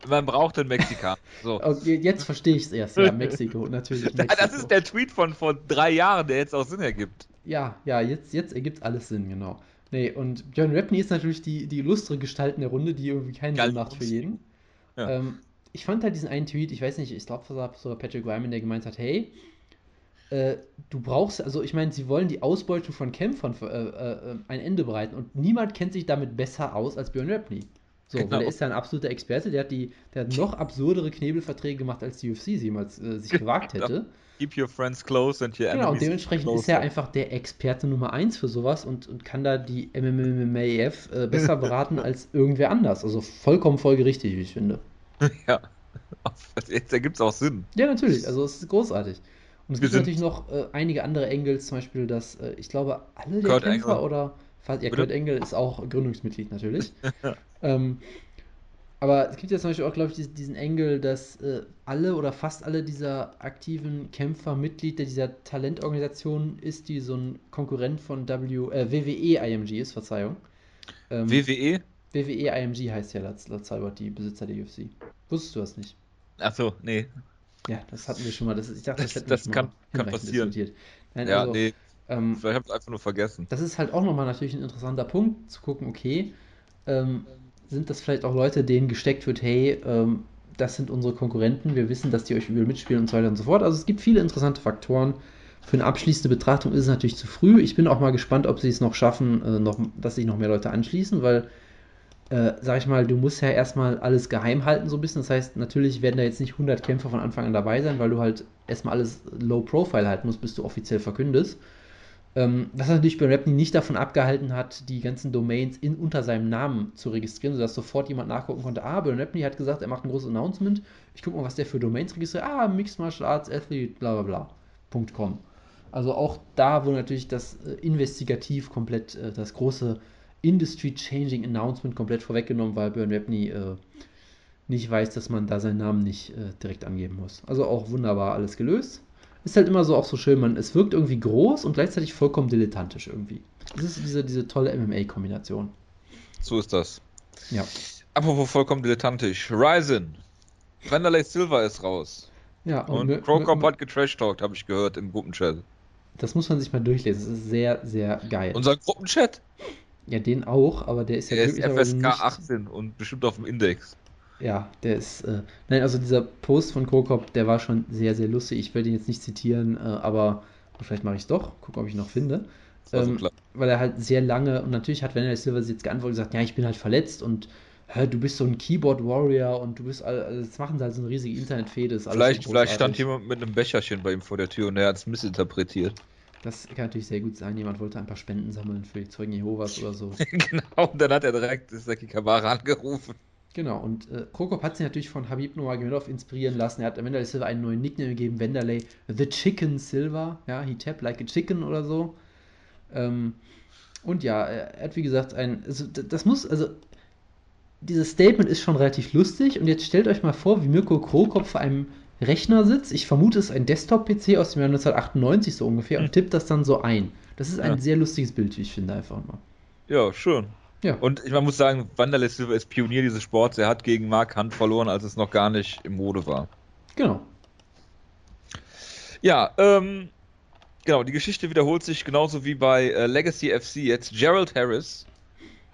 Man braucht den Mexikaner. So. Okay, jetzt verstehe ich es erst, ja, Mexiko, natürlich. Mexiko. Das ist der Tweet von vor drei Jahren, der jetzt auch Sinn ergibt. Ja, ja, jetzt, jetzt ergibt alles Sinn, genau. Nee, und Björn Rapney ist natürlich die, die illustre Gestalt in der Runde, die irgendwie keinen Geil, Sinn macht für jeden. Ja. Ähm, ich fand halt diesen einen Tweet, ich weiß nicht, ich glaube, das war sogar Patrick Wyman, der gemeint hat, hey, äh, du brauchst, also ich meine, sie wollen die Ausbeutung von Kämpfern für, äh, äh, ein Ende bereiten und niemand kennt sich damit besser aus als Björn Rapney. So, Genau. weil er ist ja ein absoluter Experte, der hat, die, der hat noch absurdere Knebelverträge gemacht, als die UFC sie jemals äh, sich gewagt Genau. hätte. Keep your friends close and your Genau, und enemies dementsprechend closer. ist er einfach der Experte Nummer 1 für sowas und, und kann da die MMMAF äh, besser beraten als irgendwer anders. Also vollkommen folgerichtig, wie ich finde. Ja. Jetzt ergibt es auch Sinn. Ja, natürlich, also es ist großartig. Und es Wir gibt natürlich noch äh, einige andere Engels, zum Beispiel, dass äh, ich glaube, alle der Kurt Kämpfer Angle. oder ja? Kurt Engel ist auch Gründungsmitglied natürlich. ähm, aber es gibt ja zum Beispiel auch, glaube ich, diesen, Engel, dass äh, alle oder fast alle dieser aktiven Kämpfer Mitglied dieser Talentorganisation ist, die so ein Konkurrent von w, äh, WWE IMG ist, Verzeihung. Ähm, WWE? WWE IMG heißt ja laut, laut Cybert die Besitzer der UFC. Wusstest du das nicht? Achso, nee. Ja, das hatten wir schon mal. Das, ich dachte, das, Das- das schon kann- kann passieren. diskutiert. Nein, Ja, also, nee. ähm, Vielleicht habe ich es einfach nur vergessen. das ist halt auch nochmal natürlich ein interessanter Punkt, zu gucken, okay, ähm, sind das vielleicht auch Leute, denen gesteckt wird, hey, ähm, das sind unsere Konkurrenten, wir wissen, dass die euch übel mitspielen und so weiter und so fort. Also es gibt viele interessante Faktoren. Für eine abschließende Betrachtung ist es natürlich zu früh. Ich bin auch mal gespannt, ob sie es noch schaffen, äh, noch, dass sich noch mehr Leute anschließen, weil, äh, sag ich mal, du musst ja erstmal alles geheim halten, so ein bisschen. Das heißt, natürlich werden da jetzt nicht 100 Kämpfer von Anfang an dabei sein, weil du halt erstmal alles low profile halten musst, bis du offiziell verkündest. Ähm, was natürlich bei Rapney nicht davon abgehalten hat, die ganzen Domains in, unter seinem Namen zu registrieren, sodass sofort jemand nachgucken konnte, ah, Björn Rapney hat gesagt, er macht ein großes Announcement, ich gucke mal, was der für Domains registriert, ah, Mixed Martial Arts Athlete, bla bla bla, .com. Also auch da, wo natürlich das äh, investigativ komplett, äh, das große Industry-Changing Announcement komplett vorweggenommen war, Björn Rapney äh, nicht weiß, dass man da seinen Namen nicht äh, direkt angeben muss. Also auch wunderbar alles gelöst. Ist halt immer so auch so schön, man, es wirkt irgendwie groß und gleichzeitig vollkommen dilettantisch irgendwie. Das ist diese, diese tolle MMA-Kombination. So ist das. Ja. Apropos vollkommen dilettantisch. Ryzen. Wanderlei Silva ist raus. Ja, Und mö- Crocop hat getrashtalkt, habe ich gehört im Gruppenchat. das muss man sich mal durchlesen. Das ist sehr, sehr geil. Unser Gruppenchat? ja, den auch, aber der ist ja Der ist FSK nicht, 18 und bestimmt auf dem Index. Ja, der ist. Äh, nein, also dieser Post von Krokop, der war schon sehr, sehr lustig. Ich werde ihn jetzt nicht zitieren, äh, aber vielleicht mache ich es doch. Guck, ob ich noch finde. So Ähm, klar. weil er halt sehr lange, und natürlich hat Vanilla Silver jetzt geantwortet und gesagt, ja, ich bin halt verletzt und hä, du bist so ein Keyboard-Warrior und du bist, also jetzt machen sie halt so eine riesige Internetfehde. Vielleicht, so vielleicht stand jemand mit einem Becherchen bei ihm vor der Tür und er hat es missinterpretiert. Das kann natürlich sehr gut sein. Jemand wollte ein paar Spenden sammeln für die Zeugen Jehovas oder so. genau, und dann hat er direkt Saki Kabara angerufen. Genau, und äh, Krokop hat sich natürlich von Habib Nurmagomedov inspirieren lassen. Er hat Wanderlei Silva einen neuen Nickname gegeben, Wanderlei The Chicken Silva. Ja, he tap like a chicken oder so. Ähm, und ja, er hat wie gesagt ein, also das muss, also dieses Statement ist schon relativ lustig und jetzt stellt euch mal vor, wie Mirko Krokop vor einem Rechner sitzt. Ich vermute, es ist ein Desktop-PC aus dem Jahr 1998 so ungefähr und tippt das dann so ein. Das ist ein Ja. sehr lustiges Bild, wie ich finde, einfach mal. Ja, schön. Ja. Und ich, man muss sagen, Wanderlei Silva ist Pionier dieses Sports. Er hat gegen Mark Hunt verloren, als es noch gar nicht im Mode war. Genau. Ja, ähm, genau, die Geschichte wiederholt sich genauso wie bei äh, Legacy FC jetzt. Gerald Harris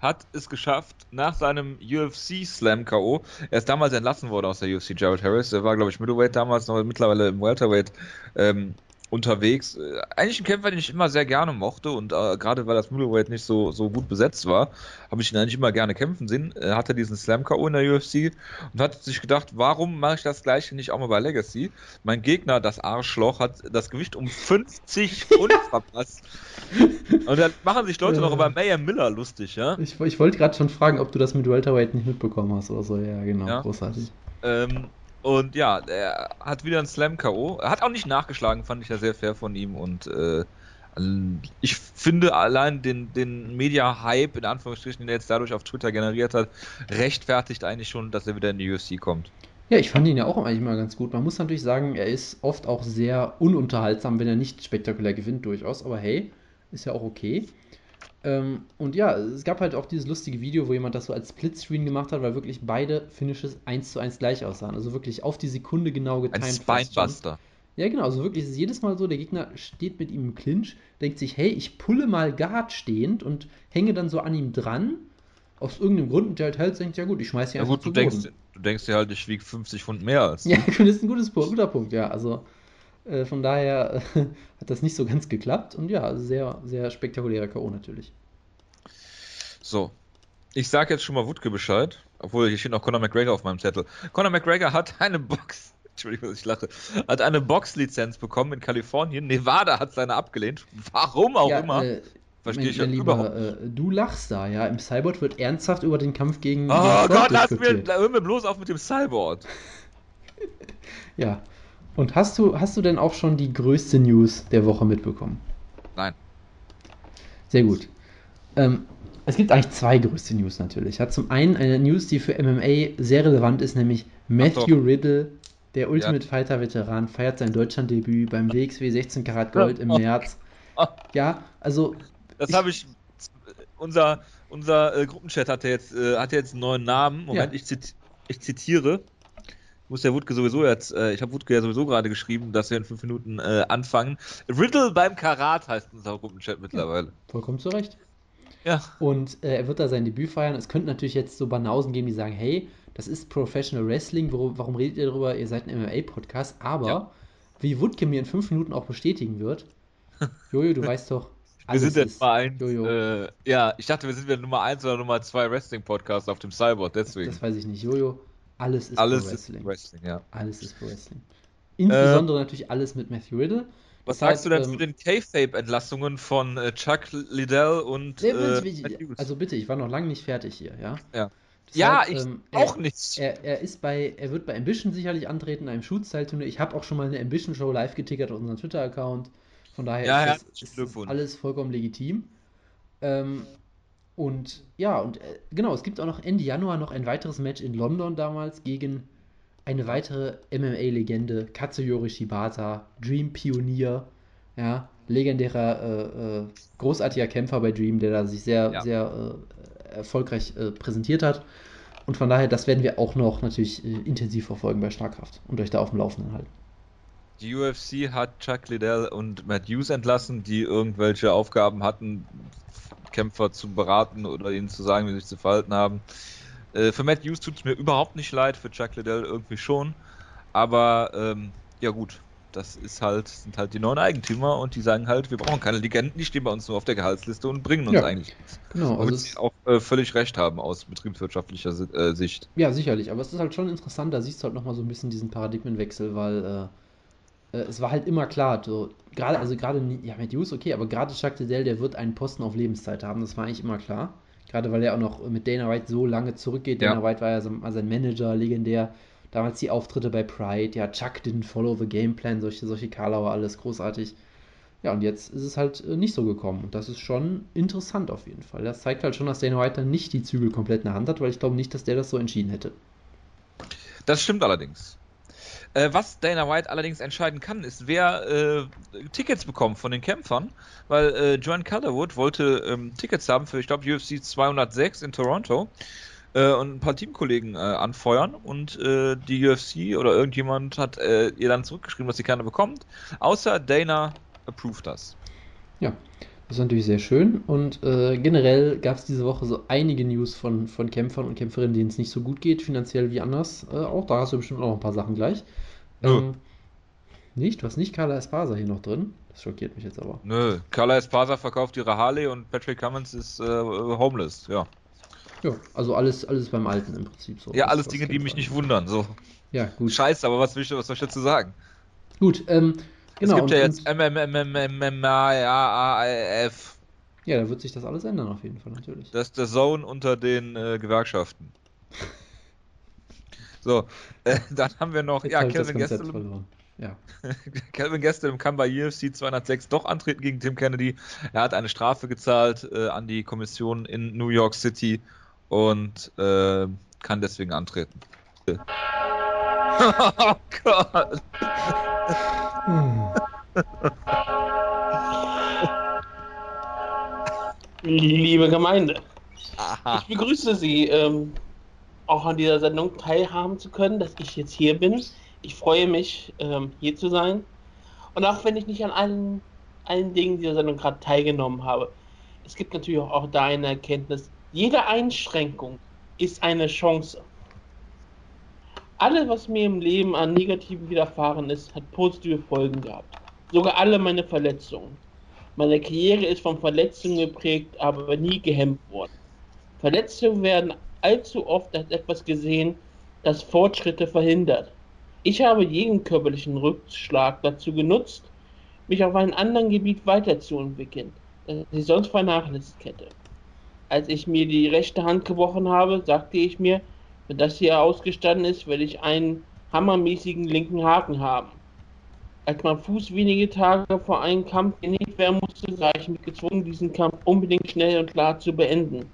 hat es geschafft, nach seinem UFC Slam K.O. Er ist damals entlassen worden aus der UFC, Gerald Harris. Er war, glaube ich, Middleweight damals, noch mittlerweile im Welterweight ähm, unterwegs. Äh, eigentlich ein Kämpfer, den ich immer sehr gerne mochte und äh, gerade weil das Middleweight nicht so, so gut besetzt war, habe ich ihn eigentlich immer gerne kämpfen sehen. Er hatte diesen Slam K.O. in der UFC und hat sich gedacht, warum mache ich das gleiche nicht auch mal bei Legacy? Mein Gegner, das Arschloch, hat das Gewicht um 50 Pfund verpasst. Und dann machen sich Leute noch über Mayhem Miller lustig, ja? Ich, ich wollte gerade schon fragen, ob du das mit Welterweight nicht mitbekommen hast oder so. Ja, genau, Ja. großartig. Ähm, und ja, er hat wieder ein Slam K.O. Er hat auch nicht nachgeschlagen, fand ich ja sehr fair von ihm und äh, Ich finde allein den, den Media-Hype, in Anführungsstrichen, den er jetzt dadurch auf Twitter generiert hat, rechtfertigt eigentlich schon, dass er wieder in die UFC kommt. Ja, ich fand ihn ja auch eigentlich mal ganz gut. Man muss natürlich sagen, er ist oft auch sehr ununterhaltsam, wenn er nicht spektakulär gewinnt, durchaus. Aber hey, ist ja auch okay. Ähm, und ja, es gab halt auch dieses lustige Video, wo jemand das so als Splitscreen gemacht hat, weil wirklich beide Finishes eins zu eins gleich aussahen. Also wirklich auf die Sekunde genau getimed. Ein Spinebuster. Ja, genau. Also wirklich, es ist jedes Mal so, der Gegner steht mit ihm im Clinch, denkt sich, hey, ich pulle mal Guard stehend und hänge dann so an ihm dran. Aus irgendeinem Grund und der halt hält, denkt, ja gut, ich schmeiß ihn ja, einfach gut, du denkst, du denkst dir halt, ich wiege 50 Pfund mehr als. Ja, das ist ein gutes, guter Punkt, ja. Also äh, von daher äh, hat das nicht so ganz geklappt und ja, sehr, sehr spektakulärer K.O. natürlich. So. Ich sage jetzt schon mal Wutke Bescheid, obwohl hier steht noch Conor McGregor auf meinem Zettel. Conor McGregor hat eine Box, Entschuldigung, ich lache, hat eine Boxlizenz bekommen in Kalifornien. Nevada hat seine abgelehnt. Warum auch ja, immer. Äh, Verstehe ich ja lieber, überhaupt äh, Du lachst da, ja. Im Cyborg wird ernsthaft über den Kampf gegen. Oh Gott, lass mir, hör mir bloß auf mit dem Cyborg. ja. Und hast du, hast du denn auch schon die größte News der Woche mitbekommen? Nein. Sehr gut. Ähm, es gibt eigentlich zwei größte News natürlich. Hat zum einen eine News, die für MMA sehr relevant ist, nämlich Matthew Riddle, der Ultimate ja. Fighter Veteran, feiert sein Deutschlanddebüt beim WXW 16 Karat Gold im März. Ja, also das habe ich. Unser, unser äh, Gruppenchat hat jetzt, äh, hat jetzt einen neuen Namen. Moment, ja. ich, zit, ich zitiere. Ich muss der Wutke sowieso jetzt, äh, ich habe Wutke ja sowieso gerade geschrieben, dass wir in fünf Minuten äh, anfangen. Riddle beim Karat heißt unser Gruppenchat mittlerweile. Ja, vollkommen zu Recht. Ja. Und äh, er wird da sein Debüt feiern. Es könnte natürlich jetzt so Banausen geben, die sagen, hey, das ist Professional Wrestling, warum, warum redet ihr darüber? Ihr seid ein MMA-Podcast. Aber, ja. wie Wutke mir in fünf Minuten auch bestätigen wird, Jojo, du weißt doch, wir sind jetzt Nummer 1. Äh, ja, ich dachte, wir sind wieder Nummer 1 oder Nummer 2 Wrestling-Podcast auf dem Cyborg, deswegen. Das weiß ich nicht. Jojo, alles ist alles Wrestling. Ist Wrestling ja. Alles ist Pro Wrestling. Insbesondere äh, natürlich alles mit Matthew Riddle. Was sagst du denn ähm, zu den K-Fape-Entlassungen von äh, Chuck Liddell und. Nee, äh, ich, also bitte, ich war noch lange nicht fertig hier, ja? Ja. Deshalb, ja, ich ähm, auch er, nicht. Er, er, ist bei, er wird bei Ambition sicherlich antreten, in einem Shoot-Style-Turnier. Ich habe auch schon mal eine Ambition-Show live getickert auf unserem Twitter-Account. Von daher ja, ist, das, ist alles vollkommen legitim. Ähm, und ja, und äh, genau, es gibt auch noch Ende Januar noch ein weiteres Match in London damals gegen eine weitere MMA-Legende, Katsuyori Shibata, Dream-Pionier, ja, legendärer, äh, äh, großartiger Kämpfer bei Dream, der da sich sehr, ja. sehr äh, erfolgreich äh, präsentiert hat. Und von daher, das werden wir auch noch natürlich äh, intensiv verfolgen bei Starkraft und euch da auf dem Laufenden halten. Die UFC hat Chuck Liddell und Matt Hughes entlassen, die irgendwelche Aufgaben hatten, Kämpfer zu beraten oder ihnen zu sagen, wie sie sich zu verhalten haben. Äh, für Matt Hughes tut es mir überhaupt nicht leid, für Chuck Liddell irgendwie schon. Aber ähm, ja gut, das ist halt, sind halt die neuen Eigentümer und die sagen halt, wir brauchen keine Legenden, die stehen bei uns nur auf der Gehaltsliste und bringen uns ja, eigentlich nichts. Genau, also sie auch äh, völlig recht haben aus betriebswirtschaftlicher äh, Sicht. Ja, sicherlich, aber es ist halt schon interessant, da siehst du halt nochmal so ein bisschen diesen Paradigmenwechsel, weil äh, es war halt immer klar, so, gerade, also gerade, ja, mit Hughes okay, aber gerade Jacques Liddell, der wird einen Posten auf Lebenszeit haben, das war eigentlich immer klar. Gerade weil er auch noch mit Dana White so lange zurückgeht. Ja. Dana White war ja sein, sein Manager, legendär. Damals die Auftritte bei Pride, ja, Chuck didn't follow the game plan, solche, solche Karlauer, alles großartig. Ja, und jetzt ist es halt äh, nicht so gekommen. Und das ist schon interessant auf jeden Fall. Das zeigt halt schon, dass Dana White dann nicht die Zügel komplett in der Hand hat, weil ich glaube nicht, dass der das so entschieden hätte. Das stimmt allerdings. Äh, was Dana White allerdings entscheiden kann, ist, wer äh, Tickets bekommt von den Kämpfern, weil äh, Joan Calderwood wollte ähm, Tickets haben für, ich glaube, UFC 206 in Toronto äh, und ein paar Teamkollegen äh, anfeuern und äh, die UFC oder irgendjemand hat ihr dann zurückgeschrieben, dass sie keine bekommt, außer Dana approved das. Ja, das ist natürlich sehr schön. Und äh, generell gab es diese Woche so einige News von, von Kämpfern und Kämpferinnen, denen es nicht so gut geht, finanziell wie anders. Äh, auch da hast du bestimmt noch ein paar Sachen gleich. Ähm, nicht? Du hast nicht Carla Espasa hier noch drin? Das schockiert mich jetzt aber. Nö, Carla Espasa verkauft ihre Harley und Patrick Cummins ist äh, homeless, ja. Ja, also alles, alles beim Alten im Prinzip so. Ja, alles Dinge, die mich nicht wundern, so. Ja, gut. Scheiße, aber was, will ich, was soll ich dazu sagen? Gut, ähm, Genau. Es gibt ja jetzt MMMMMAF. Ja, da wird sich das alles ändern auf jeden Fall, natürlich. Das ist der Zone unter den äh, Gewerkschaften. so, äh, dann haben wir noch, Jetzt ja, Kevin Gastelum. ja. Calvin Gastelum kann bei UFC 206 doch antreten gegen Tim Kennedy. Er hat eine Strafe gezahlt äh, an die Kommission in New York City und äh, kann deswegen antreten. oh Gott. Liebe Gemeinde, Aha. ich begrüße Sie, ähm, auch an dieser Sendung teilhaben zu können, dass ich jetzt hier bin. Ich freue mich, ähm, hier zu sein. Und auch wenn ich nicht an allen, allen Dingen dieser Sendung gerade teilgenommen habe, es gibt natürlich auch, auch da eine Erkenntnis, jede Einschränkung ist eine Chance. Alles, was mir im Leben an Negativen widerfahren ist, hat positive Folgen gehabt. Sogar alle meine Verletzungen. Meine Karriere ist von Verletzungen geprägt, aber nie gehemmt worden. Verletzungen werden allzu oft als etwas gesehen, das Fortschritte verhindert. Ich habe jeden körperlichen Rückschlag dazu genutzt, mich auf einem anderen Gebiet weiterzuentwickeln, das ich sonst vernachlässigt hätte. Als ich mir die rechte Hand gebrochen habe, sagte ich mir, wenn das hier ausgestanden ist, werde ich einen hammermäßigen linken Haken haben. Als mein Fuß wenige Tage vor einem Kampf genäht werden musste, sah ich mich gezwungen, diesen Kampf unbedingt schnell und klar zu beenden.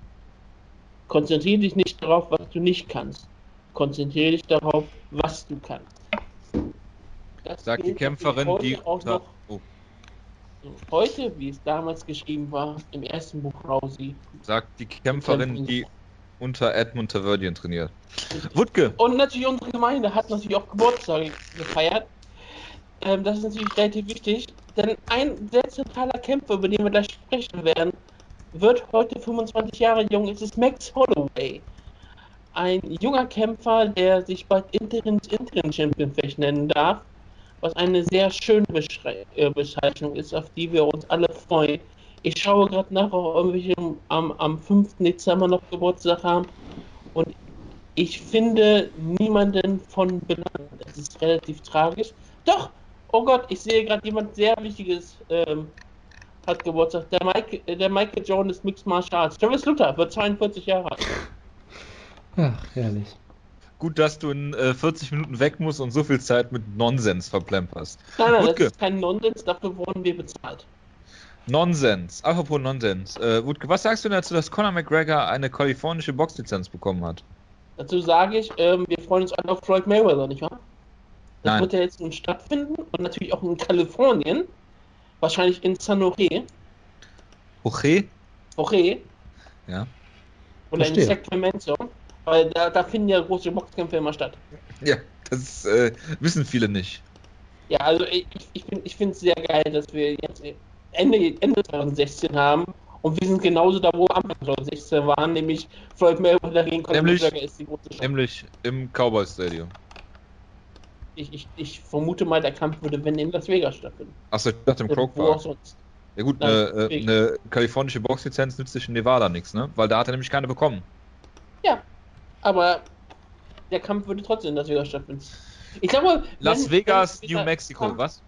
Konzentriere dich nicht darauf, was du nicht kannst. Konzentriere dich darauf, was du kannst. Das Sagt die Kämpferin, heute die. auch noch Oh, heute, wie es damals geschrieben war, im ersten Buch Rousey. sagt die Kämpferin, die unter Edmund Taverdian trainiert. Wutke, Und natürlich unsere Gemeinde hat natürlich auch Geburtstage gefeiert. Ähm, das ist natürlich relativ wichtig, denn ein sehr zentraler Kämpfer, über den wir gleich sprechen werden, wird heute 25 Jahre jung. Es ist Max Holloway. Ein junger Kämpfer, der sich bald Interims Interim Champion vielleicht nennen darf, was eine sehr schöne Beschrei äh, Bezeichnung ist, auf die wir uns alle freuen. Ich schaue gerade nach, ob irgendwelche am, am 5. Dezember noch Geburtstag haben. Und ich finde niemanden von benannt. Das ist relativ tragisch. Doch! Oh Gott, ich sehe gerade jemand sehr Wichtiges ähm, hat Geburtstag. Der, Mike, äh, der Michael Jones ist Mixed Martial Arts. Travis Luther wird 42 Jahre alt. Ach, herrlich. gut, dass du in äh, 40 Minuten weg musst und so viel Zeit mit Nonsens verplemperst. Nein, nein, Wutke. das ist kein Nonsens, dafür wurden wir bezahlt. Nonsens. Apropos Nonsens. Äh, Wutke, was sagst du dazu, dass Conor McGregor eine kalifornische Boxlizenz bekommen hat? Dazu sage ich, ähm, wir freuen uns alle auf Floyd Mayweather, nicht wahr? Das Nein. wird ja jetzt nun stattfinden und natürlich auch in Kalifornien. Wahrscheinlich in San Jose. Okay. Jose. Ja. Oder in Verstehe. Sacramento. Weil da, da finden ja große Boxkämpfe immer statt. Ja, das äh, wissen viele nicht. Ja, also ich, ich, ich finde es sehr geil, dass wir jetzt Ende, Ende 2016 haben und wir sind genauso da, wo wir Anfang 2016 waren, nämlich Floyd Mayweather gegen Conor McGregor ist die große Chance. Nämlich im Cowboy Stadium. Ich, ich, ich vermute mal, der Kampf würde, wenn in Las Vegas stattfinden. Achso, ich dachte im Croke wo auch Park. sonst. Ja gut, eine, äh, eine kalifornische Boxlizenz nützt sich in Nevada nichts, ne? Weil da hat er nämlich keine bekommen. Aber der Kampf würde trotzdem in Las Vegas stattfinden. Ich glaube, Las wenn- Vegas, New Mexico, Kampf, was?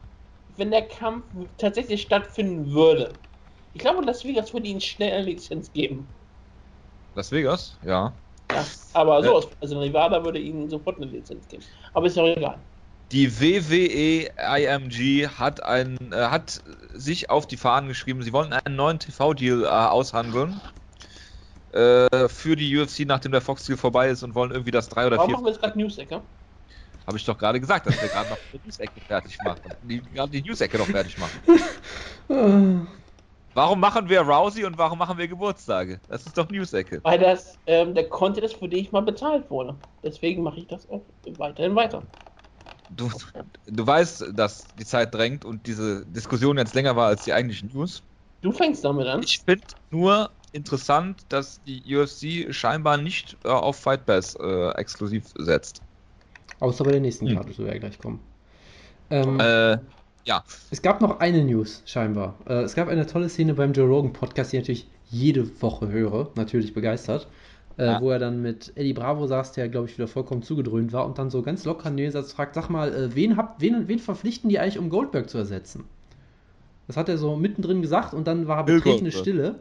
Wenn der Kampf tatsächlich stattfinden würde, ich glaube, Las Vegas würde ihnen schnell eine Lizenz geben. Las Vegas? Ja. Ja, aber so, aus- also Nevada würde ihnen sofort eine Lizenz geben. Aber ist ja auch egal. Die WWE IMG hat, ein, äh, hat sich auf die Fahnen geschrieben, sie wollen einen neuen TV-Deal äh, aushandeln äh, für die UFC, nachdem der Fox-Deal vorbei ist und wollen irgendwie das drei oder Warum vier. machen wir jetzt gerade News-Ecke? Habe ich doch gerade gesagt, dass wir gerade noch die News-Ecke fertig machen. Die, gerade die News-Ecke noch fertig machen. Warum machen wir Rousey und warum machen wir Geburtstage? Das ist doch News-Ecke. Weil das ähm, der Content ist, für den ich mal bezahlt wurde. Deswegen mache ich das auch weiterhin weiter. Du, du weißt, dass die Zeit drängt und diese Diskussion jetzt länger war als die eigentlichen News. Du fängst damit an. Ich finde nur interessant, dass die UFC scheinbar nicht äh, auf Fight Pass äh, exklusiv setzt. Außer bei der nächsten Hm. Karte, zu der wir gleich kommen. Ähm, Äh, ja, Es gab noch eine News, scheinbar. Äh, es gab eine tolle Szene beim Joe Rogan Podcast, die ich natürlich jede Woche höre, natürlich begeistert, äh, Ja. wo er dann mit Eddie Bravo saß, der, glaube ich, wieder vollkommen zugedröhnt war und dann so ganz locker in den Satz fragt, sag mal, äh, wen, habt, wen, wen verpflichten die eigentlich, um Goldberg zu ersetzen? Das hat er so mittendrin gesagt und dann war betretene. Stille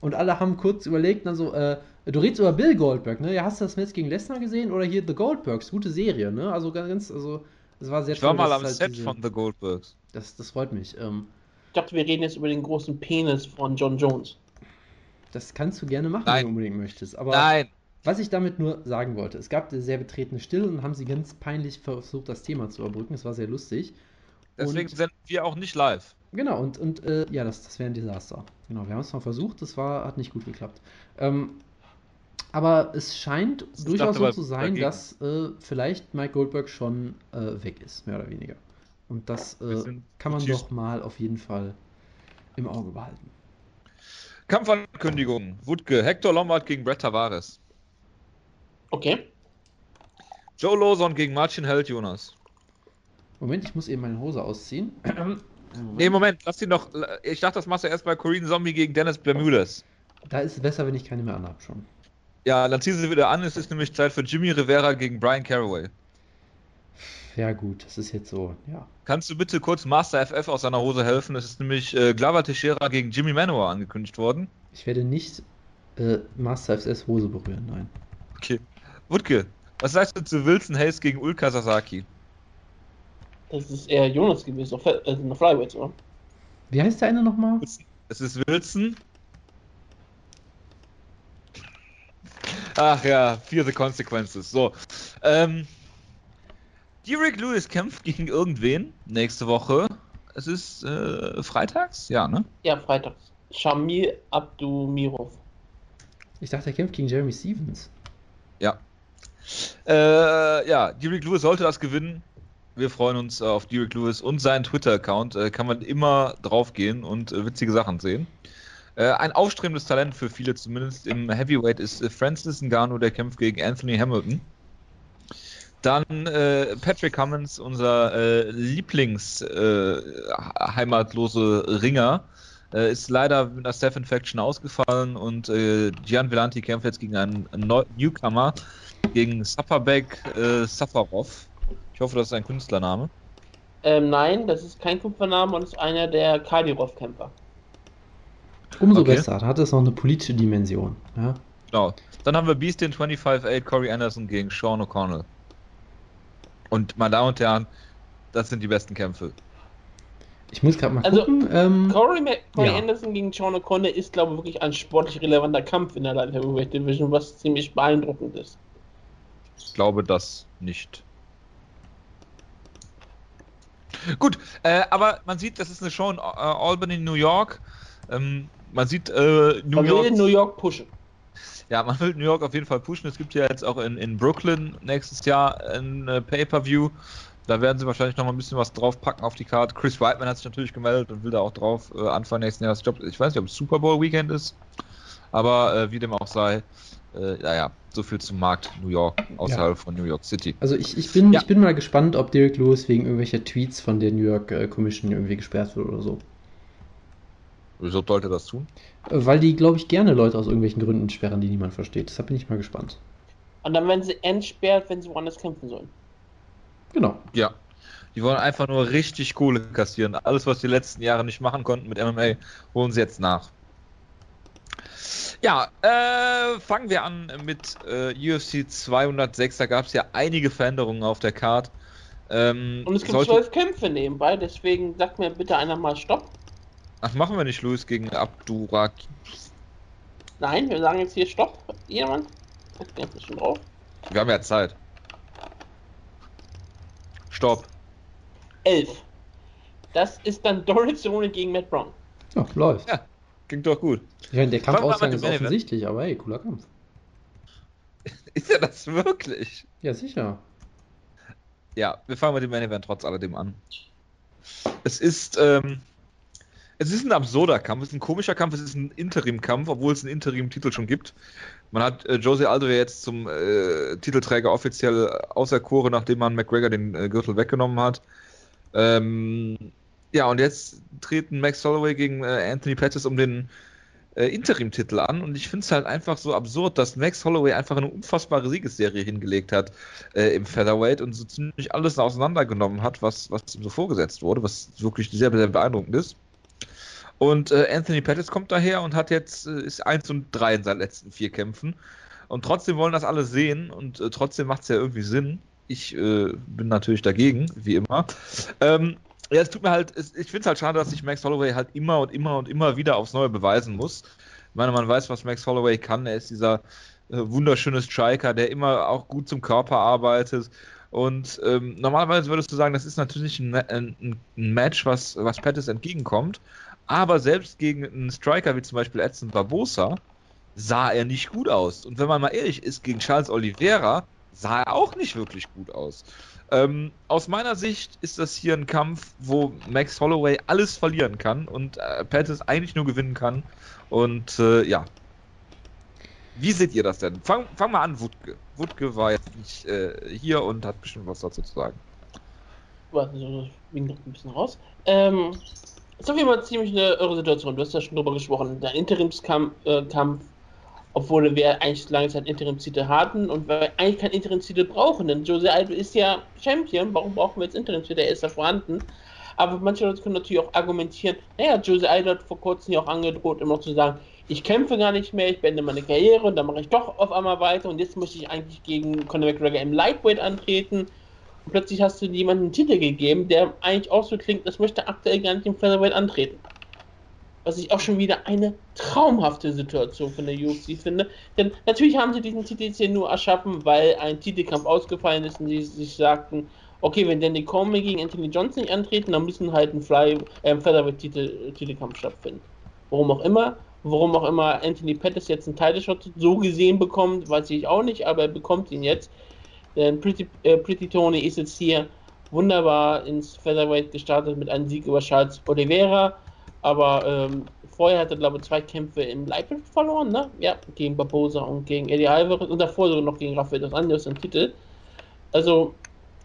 und alle haben kurz überlegt dann so, äh, du redest über Bill Goldberg, ne? Ja, hast du das Match gegen Lesnar gesehen oder hier The Goldbergs? Gute Serie, ne? Also ganz, also Es war sehr Ich war mal am halt Set diese- von The Goldbergs. Das, das freut mich. Ähm, Ich dachte, wir reden jetzt über den großen Penis von John Jones. das kannst du gerne machen, Nein. wenn du unbedingt möchtest. Aber Nein, was ich damit nur sagen wollte, es gab eine sehr betretene Stille und haben sie ganz peinlich versucht, das Thema zu überbrücken. Es war sehr lustig. deswegen Und- sind wir auch nicht live. Genau, und, und äh, ja, das, das wäre ein Desaster. Genau, wir haben es mal versucht, das war, hat nicht gut geklappt. Ähm, aber es scheint Ich durchaus so zu sein, dagegen. dass äh, vielleicht Mike Goldberg schon äh, weg ist, mehr oder weniger. Und das äh, kann man doch mal auf jeden Fall im Auge behalten. Kampfankündigung. Wutke, Hector Lombard gegen Brett Tavares. Okay. Joe Lawson gegen Martin Held, Jonas. Moment, ich muss eben meine Hose ausziehen. Nee, Moment, lass ihn doch. Ich dachte, das machst du erst bei Korean Zombie gegen Dennis Bermudez. Da ist es besser, wenn ich keine mehr anhabe schon. Ja, dann zieh sie wieder an. Es ist nämlich Zeit für Jimmy Rivera gegen Brian Caraway. Ja, gut, das ist jetzt so, ja. Kannst du bitte kurz Master FF aus seiner Hose helfen? Es ist nämlich äh, Glover Teixeira gegen Jimmy Manowar angekündigt worden. Ich werde nicht äh, Master FS Hose berühren, nein. Okay. Wutke, was sagst du zu Wilson Hayes gegen Ulka Sasaki? Das ist eher Jonas gewesen, auf, Fe- also auf Flyweights, oder? Wie heißt der eine nochmal? Es ist Wilson. Ach ja, Fear the Consequences. So. Ähm, Derek Lewis kämpft gegen irgendwen nächste Woche. Es ist äh, freitags? Ja, ne? Ja, freitags. Shamil Abdumirov. Ich dachte, er kämpft gegen Jeremy Stevens. Ja. Äh, ja, Derek Lewis sollte das gewinnen wir freuen uns äh, auf Derek Lewis und seinen Twitter-Account. Äh, kann man immer draufgehen und äh, witzige Sachen sehen. ein aufstrebendes Talent für viele zumindest im Heavyweight ist Francis Ngannou, der kämpft gegen Anthony Hamilton. Dann äh, Patrick Cummins, unser äh, Lieblingsheimatlose äh, Ringer, ist leider mit einer Staph-Infection ausgefallen und Gian Villanti kämpft jetzt gegen einen Neu Newcomer, gegen Sapabek Safarov. Ich hoffe, das ist ein Künstlername. Ähm, nein, das ist kein Kupfername und ist einer der Kadirov-Kämpfer. Umso Okay. besser, da hat es noch eine politische Dimension. Ja? Genau. Dann haben wir Beast in 25-8 Corey Anderson gegen Sean O'Connell. Und meine Damen und Herren, das sind die besten Kämpfe. Ich muss gerade mal Also, gucken. Ähm, Corey, Corey Ja. Anderson gegen Sean O'Connor ist, glaube ich, wirklich ein sportlich relevanter Kampf in der Light Heavyweight Division, was ziemlich beeindruckend ist. Ich glaube das nicht. Gut, äh, aber man sieht, das ist eine Show in äh, Albany, New York. Ähm, man sieht äh, New Man York. will New York pushen. Ja, man will New York auf jeden Fall pushen. Es gibt ja jetzt auch in, in Brooklyn nächstes Jahr ein äh, Pay-Per-View. Da werden sie wahrscheinlich noch mal ein bisschen was draufpacken auf die Karte. Chris Whiteman hat sich natürlich gemeldet und will da auch drauf äh, Anfang nächsten Jahres. Ich, glaub, ich weiß nicht, ob es Super Bowl Weekend ist, aber äh, wie dem auch sei, äh, naja, so viel zum Markt New York außerhalb von New York City. also ich, ich, bin, Ja. ich bin mal gespannt, ob Derek Lewis wegen irgendwelcher Tweets von der New York äh, Commission irgendwie gesperrt wird oder so. Wieso sollte das tun? Äh, Weil die, glaube ich, gerne Leute aus irgendwelchen Gründen sperren, die niemand versteht. Deshalb bin ich mal gespannt. Und dann werden sie entsperrt, wenn sie woanders kämpfen sollen. Genau. Ja. Die wollen einfach nur richtig Kohle kassieren. Alles, was die letzten Jahre nicht machen konnten mit MMA, holen sie jetzt nach. Ja, äh, fangen wir an mit äh, UFC 206. Da gab es ja einige Veränderungen auf der Card. Ähm, Und es gibt sollte- zwölf Kämpfe nebenbei, deswegen sagt mir bitte einer mal Stopp. Ach, machen wir nicht Luis gegen Abdurak. Nein, wir sagen jetzt hier Stopp. Jetzt schon drauf. Wir haben ja Zeit. Stopp. Elf. Das ist dann Doris Zone gegen Matt Brown. Ja, läuft. Ja. Klingt doch gut. Ich meine, der Kampfausgang ist offensichtlich, aber hey, cooler Kampf. Ist er das wirklich? Ja, sicher. Ja, wir fangen mit dem Main Event trotz alledem an. Es ist, ähm, es ist ein absurder Kampf, es ist ein komischer Kampf, es ist ein Interim-Kampf, obwohl es einen Interim-Titel schon gibt. Man hat äh, Jose Aldo jetzt zum äh, Titelträger offiziell auserkoren, nachdem man McGregor den äh, Gürtel weggenommen hat. Ähm, ja, und jetzt treten Max Holloway gegen äh, Anthony Pettis um den äh, Interim-Titel an. Und ich finde es halt einfach so absurd, dass Max Holloway einfach eine unfassbare Siegesserie hingelegt hat äh, im Featherweight und so ziemlich alles auseinandergenommen hat, was, was ihm so vorgesetzt wurde, was wirklich sehr, sehr beeindruckend ist. Und äh, Anthony Pettis kommt daher und hat jetzt, äh, ist 1 und 3 in seinen letzten vier Kämpfen. Und trotzdem wollen das alle sehen und äh, trotzdem macht es ja irgendwie Sinn. Ich äh, bin natürlich dagegen, wie immer. Ähm, ja, es tut mir halt, ich finde es halt schade, dass sich Max Holloway halt immer und immer und immer wieder aufs Neue beweisen muss. Ich meine, man weiß, was Max Holloway kann. Er ist dieser äh, wunderschöne Striker, der immer auch gut zum Körper arbeitet. Und ähm, normalerweise würdest du sagen, das ist natürlich ein, ein, ein Match, was, was Pettis entgegenkommt. Aber selbst gegen einen Striker wie zum Beispiel Edson Barbosa sah er nicht gut aus. Und wenn man mal ehrlich ist, gegen Charles Oliveira sah er auch nicht wirklich gut aus. Ähm, aus meiner Sicht ist das hier ein Kampf, wo Max Holloway alles verlieren kann und äh, Pettis eigentlich nur gewinnen kann. Und äh, ja. Wie seht ihr das denn? Fang, fang mal an, Wutke. Wutke war jetzt nicht äh, hier und hat bestimmt was dazu zu sagen. Warte, ich bin noch ein bisschen raus. Ähm, ist auf jeden Fall ziemlich eine irre Situation. Du hast ja schon drüber gesprochen. Der Interimskampf, äh, obwohl wir eigentlich lange Zeit Interimstitel hatten und wir eigentlich keinen Interimstitel brauchen, denn Jose Aldo ist ja Champion. Warum brauchen wir jetzt Interimstitel? Er ist ja vorhanden. Aber manche Leute können natürlich auch argumentieren, naja, Jose Aldo hat vor kurzem ja auch angedroht, immer noch zu sagen, ich kämpfe gar nicht mehr, ich beende meine Karriere und dann mache ich doch auf einmal weiter und jetzt möchte ich eigentlich gegen Conor McGregor im Lightweight antreten. Und plötzlich hast du jemandem einen Titel gegeben, der eigentlich auch so klingt, das möchte aktuell gar nicht im Featherweight antreten. Was ich auch schon wieder eine traumhafte Situation von der UFC finde. Denn natürlich haben sie diesen Titel jetzt hier nur erschaffen, weil ein Titelkampf ausgefallen ist und sie sich sagten, okay, wenn Danny Coleman gegen Anthony Johnson nicht antreten, dann müssen halt ein Fly, äh, Featherweight-Titelkampf stattfinden. Warum auch immer. Warum auch immer Anthony Pettis jetzt einen Title Shot so gesehen bekommt, weiß ich auch nicht, aber er bekommt ihn jetzt. Denn Pretty, äh, Pretty Tony ist jetzt hier wunderbar ins Featherweight gestartet mit einem Sieg über Charles Oliveira. Aber ähm, vorher hat er, glaube ich, zwei Kämpfe im Lightweight verloren, ne? Ja, gegen Barbosa und gegen Eddie Alvarez und davor sogar noch gegen Rafael dos Anjos im Titel. Also,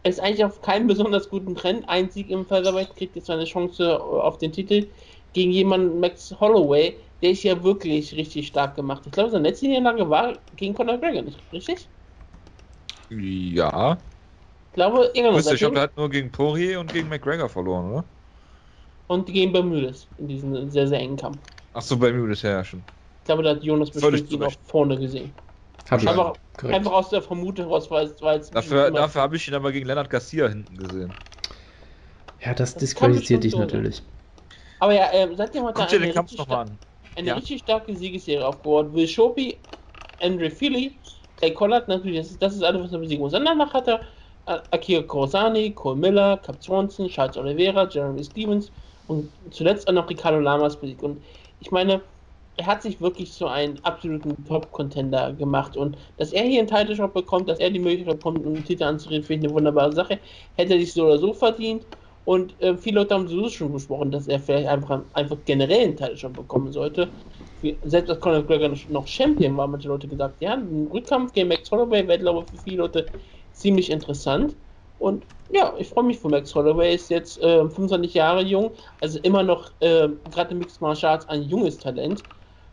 er ist eigentlich auf keinen besonders guten Trend. Ein Sieg im Featherweight kriegt jetzt eine Chance auf den Titel gegen jemanden, Max Holloway, der ist ja wirklich richtig stark gemacht. Ich glaube, seine letzte Niederlage war gegen Conor McGregor, nicht richtig? Ja. Ich glaube, irgendwann ich glaube, er hat nur gegen Poirier und gegen McGregor verloren, oder? Und gegen Bermudes in diesem sehr, sehr engen Kampf. Ach so, Bermudes, ja, schon. Ich glaube, da hat Jonas bestimmt ihn auch vorne gesehen. Hab ich Einfach, korrekt. einfach aus der Vermutung raus, weil es weil es Dafür, dafür habe ich ihn aber gegen Lennart Garcia hinten gesehen. Ja, das Das disqualifiziert dich natürlich. Aber ja, ähm, seitdem hat Guck er dir eine, den Kampf richtig, nochmal sta- an. eine Ja. richtig starke Siegesserie aufgebaut. Will Shopi, Andre Philly, Clay Collard, natürlich, das ist, das ist alles, was er besiegen muss. Und danach hat er äh, Akira Korosani, Cole Miller, Cap Swanson, Charles Oliveira, Jeremy Stevens und zuletzt auch noch Ricardo Lamas besiegt. Und ich meine, er hat sich wirklich zu einem absoluten Top-Contender gemacht. Und dass er hier einen Title-Shot bekommt, dass er die Möglichkeit bekommt, einen Titel anzureden, finde ich eine wunderbare Sache. Hätte er sich so oder so verdient. Und äh, viele Leute haben sowieso schon besprochen, dass er vielleicht einfach, einfach generell einen Title-Shot bekommen sollte. Selbst als Conor McGregor noch- noch Champion war, manche Leute gesagt, ja, ein Rückkampf gegen Max Holloway wäre, glaube ich, für viele Leute ziemlich interessant. Und ja, ich freue mich für Max Holloway, ist jetzt äh, 25 Jahre jung, also immer noch, äh, gerade im Mixed Martial Arts, ein junges Talent,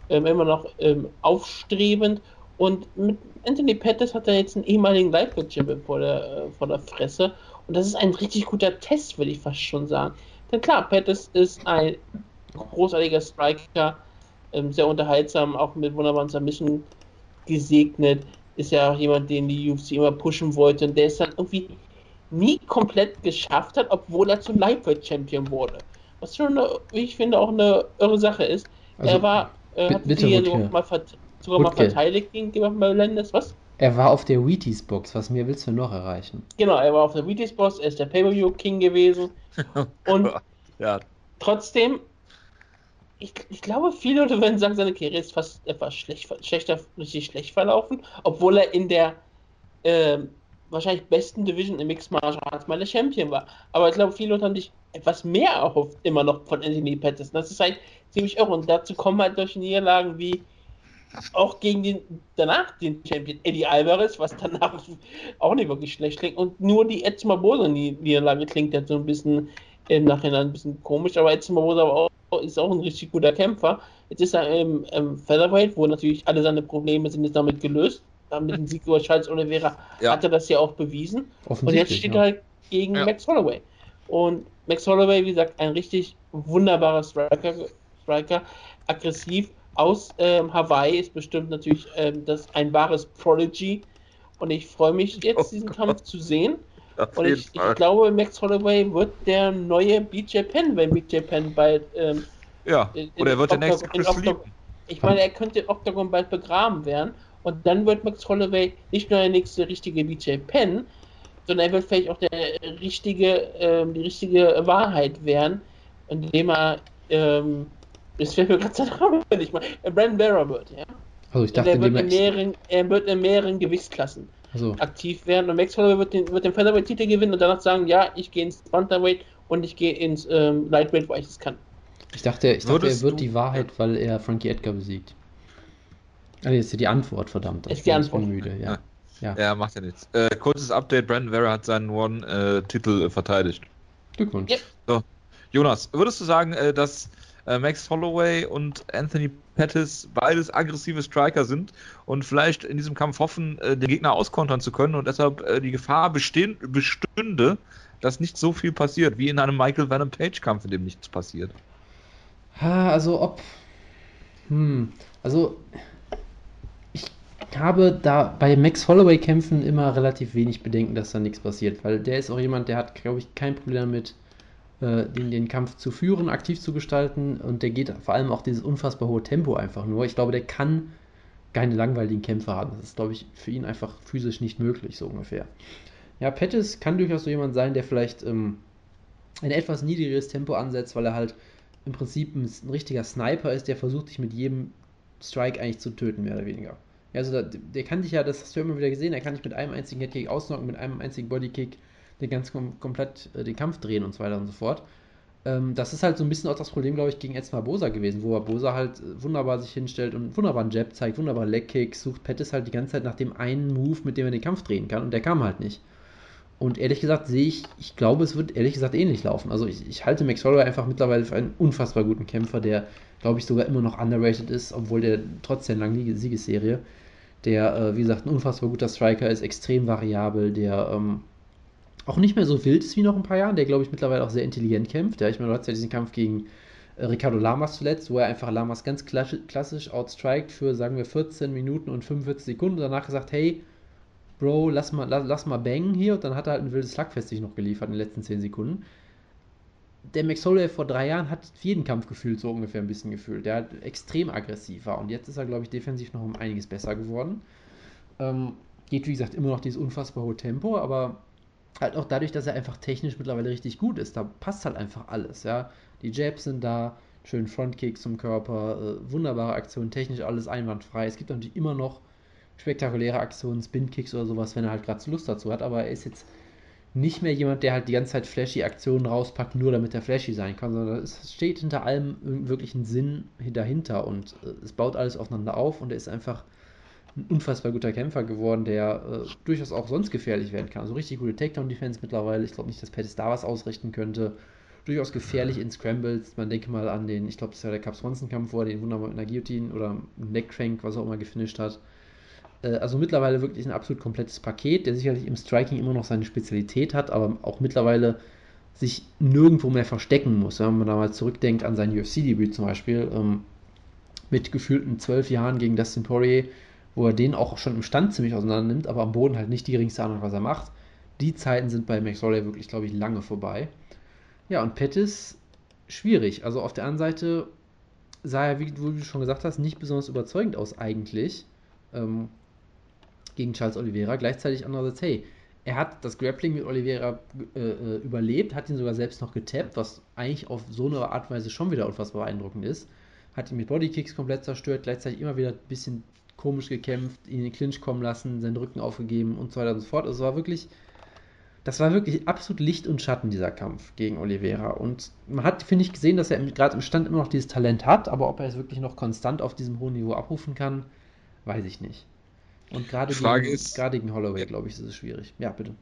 ähm, immer noch ähm, aufstrebend. Und mit Anthony Pettis hat er jetzt einen ehemaligen Lightweight-Champion vor der, äh, vor der Fresse. Und das ist ein richtig guter Test, würde ich fast schon sagen. Denn klar, Pettis ist ein großartiger Striker, ähm, sehr unterhaltsam, auch mit wunderbaren Submission gesegnet. Ist ja auch jemand, den die UFC immer pushen wollte und der es dann irgendwie nie komplett geschafft hat, obwohl er zum Lightweight Champion wurde. Was schon, eine, wie ich finde, auch eine irre Sache ist. Also, er war, äh, hat bitte, ja Wutke. sogar mal, vert sogar mal verteidigt gegenüber Melendez. Was? Er war auf der Wheaties-Box. Was mehr willst du noch erreichen? Genau, er war auf der Wheaties Boss, er ist der Pay-Per-View King gewesen. Und Ja, trotzdem, ich, ich glaube, viele Leute würden sagen, seine Karriere ist fast etwas schlecht, schlechter, richtig schlecht verlaufen, obwohl er in der ähm, wahrscheinlich besten Division im Mixed Martial Arts mal der Champion war. Aber ich glaube, viele Leute haben sich etwas mehr erhofft, immer noch von Anthony Pettis. Das ist halt ziemlich irre. Und dazu kommen halt solche Niederlagen wie auch gegen den danach den Champion Eddie Alvarez, was danach auch nicht wirklich schlecht klingt. Und nur die Edson Barbosa Niederlage klingt jetzt so ein bisschen im Nachhinein ein bisschen komisch, aber auch, ist auch ein richtig guter Kämpfer. Jetzt ist er im, im Featherweight, wo natürlich alle seine Probleme sind jetzt damit gelöst. Mit dem Sieg über Charles Oliveira Ja. hat er das ja auch bewiesen. Und jetzt steht ja. er halt gegen Ja. Max Holloway. Und Max Holloway, wie gesagt, ein richtig wunderbarer Striker, Striker aggressiv aus ähm, Hawaii, ist bestimmt natürlich ähm, das ein wahres Prodigy. und ich freue mich jetzt, oh diesen Gott. Kampf zu sehen. Auf und ich, ich, glaube, Max Holloway wird der neue BJ Penn, wenn BJ Penn bald. Ähm, ja, oder er wird der nächste Chris Ich meine, er könnte Octagon bald begraben werden. Und dann wird Max Holloway nicht nur der nächste richtige BJ Penn, sondern er wird vielleicht auch der richtige, ähm, die richtige Wahrheit werden, indem er, ähm, das fällt mir gerade sein Name nicht mal, Brandon Vera wird, ja. Also ich dachte, er wird, in mehreren, er wird in mehreren Gewichtsklassen also. aktiv werden und Max Holloway wird den, wird den Featherweight-Titel gewinnen und danach sagen, ja, ich gehe ins Bantamweight und ich gehe ins ähm, Lightweight, wo ich es kann. Ich dachte, ich dachte er wird die Wahrheit, weil er Frankie Edgar besiegt. Ah, jetzt ist die Antwort, verdammt. Ist die Antwort. Müde, ja. Ja. ja, macht ja nichts. Äh, kurzes Update: Brandon Vera hat seinen One-Titel äh, verteidigt. Glückwunsch. Yep. So. Jonas, würdest du sagen, äh, dass äh, Max Holloway und Anthony Pettis beides aggressive Striker sind und vielleicht in diesem Kampf hoffen, äh, den Gegner auskontern zu können und deshalb äh, die Gefahr bestehen, bestünde, dass nicht so viel passiert, wie in einem Michael Venom Page Kampf, in dem nichts passiert? Also ob. Hm. Also habe da bei Max Holloway Kämpfen immer relativ wenig Bedenken, dass da nichts passiert, weil der ist auch jemand, der hat, glaube ich, kein Problem damit, äh, den, den Kampf zu führen, aktiv zu gestalten und der geht vor allem auch dieses unfassbar hohe Tempo einfach nur. Ich glaube, der kann keine langweiligen Kämpfe haben. Das ist, glaube ich, für ihn einfach physisch nicht möglich, so ungefähr. Ja, Pettis kann durchaus so jemand sein, der vielleicht ähm, ein etwas niedrigeres Tempo ansetzt, weil er halt im Prinzip ein, ein, richtiger Sniper ist, der versucht, dich mit jedem Strike eigentlich zu töten, mehr oder weniger. Also da, der kann dich ja, das hast du immer wieder gesehen, er kann dich mit einem einzigen Headkick ausnocken, mit einem einzigen Bodykick den ganz kom komplett äh, den Kampf drehen und so weiter und so fort. Ähm, das ist halt so ein bisschen auch das Problem, glaube ich, gegen Edson Bosa gewesen, wo Bosa halt äh, wunderbar sich hinstellt und wunderbar einen Jab zeigt, wunderbar Legkicks, sucht Pettis halt die ganze Zeit nach dem einen Move, mit dem er den Kampf drehen kann und der kam halt nicht. Und ehrlich gesagt sehe ich, ich glaube, es wird ehrlich gesagt ähnlich laufen. Also ich, ich halte Max Holloway einfach mittlerweile für einen unfassbar guten Kämpfer, der, glaube ich, sogar immer noch underrated ist, obwohl der trotz der langen Siegesserie, der, äh, wie gesagt, ein unfassbar guter Striker ist, extrem variabel, der ähm, auch nicht mehr so wild ist wie noch ein paar Jahren, der, glaube ich, mittlerweile auch sehr intelligent kämpft. Ja, ich meine, du hast ja diesen Kampf gegen äh, Ricardo Lamas zuletzt, wo er einfach Lamas ganz klassisch outstrikt für, sagen wir, 14 Minuten und 45 Sekunden und danach gesagt, hey, Bro, lass mal, lass, lass mal bangen hier. Und dann hat er halt ein wildes Slugfest sich noch geliefert in den letzten 10 Sekunden. Der Max Holloway vor drei Jahren hat jeden Kampf gefühlt, so ungefähr ein bisschen gefühlt. Der hat extrem aggressiv war. Und jetzt ist er, glaube ich, defensiv noch um einiges besser geworden. Ähm, geht, wie gesagt, immer noch dieses unfassbar hohe Tempo, aber halt auch dadurch, dass er einfach technisch mittlerweile richtig gut ist. Da passt halt einfach alles, ja. Die Jabs sind da, schön Frontkicks zum Körper, äh, wunderbare Aktionen, technisch alles einwandfrei. Es gibt natürlich immer noch spektakuläre Aktionen, Spin-Kicks oder sowas, wenn er halt gerade Lust dazu hat, aber er ist jetzt nicht mehr jemand, der halt die ganze Zeit flashy Aktionen rauspackt, nur damit er flashy sein kann, sondern es steht hinter allem wirklich ein Sinn dahinter und äh, es baut alles aufeinander auf und er ist einfach ein unfassbar guter Kämpfer geworden, der äh, durchaus auch sonst gefährlich werden kann. Also richtig gute Takedown-Defense mittlerweile. Ich glaube nicht, dass Pettis da was ausrichten könnte. Durchaus gefährlich in Scrambles. Man denke mal an den, ich glaube, das war der Cap Swanson-Kampf, wo er den wunderbar mit einer Guillotine oder Neckcrank, was auch immer, gefinisht hat. Äh, also mittlerweile wirklich ein absolut komplettes Paket, der sicherlich im Striking immer noch seine Spezialität hat, aber auch mittlerweile sich nirgendwo mehr verstecken muss. Wenn man da mal zurückdenkt an sein UFC-Debüt zum Beispiel, ähm, mit gefühlten zwölf Jahren gegen Dustin Poirier, wo er den auch schon im Stand ziemlich auseinander nimmt, aber am Boden halt nicht die geringste Ahnung, was er macht. Die Zeiten sind bei Max Holloway wirklich, glaube ich, lange vorbei. Ja, und Pettis, schwierig. Also auf der anderen Seite sah er, wie du schon gesagt hast, nicht besonders überzeugend aus eigentlich. Ähm, gegen Charles Oliveira. Gleichzeitig andererseits, hey, er hat das Grappling mit Oliveira äh, äh, überlebt, hat ihn sogar selbst noch getappt, was eigentlich auf so eine Art und Weise schon wieder unfassbar beeindruckend ist. Hat ihn mit Bodykicks komplett zerstört, gleichzeitig immer wieder ein bisschen komisch gekämpft, ihn in den Clinch kommen lassen, seinen Rücken aufgegeben und so weiter und so fort. Also es war wirklich, das war wirklich absolut Licht und Schatten, dieser Kampf gegen Oliveira. Und man hat, finde ich, gesehen, dass er gerade im Stand immer noch dieses Talent hat, aber ob er es wirklich noch konstant auf diesem hohen Niveau abrufen kann, weiß ich nicht. Und gerade gegen, ist, gerade gegen Holloway, glaube ich, ist es schwierig. Ja, bitte.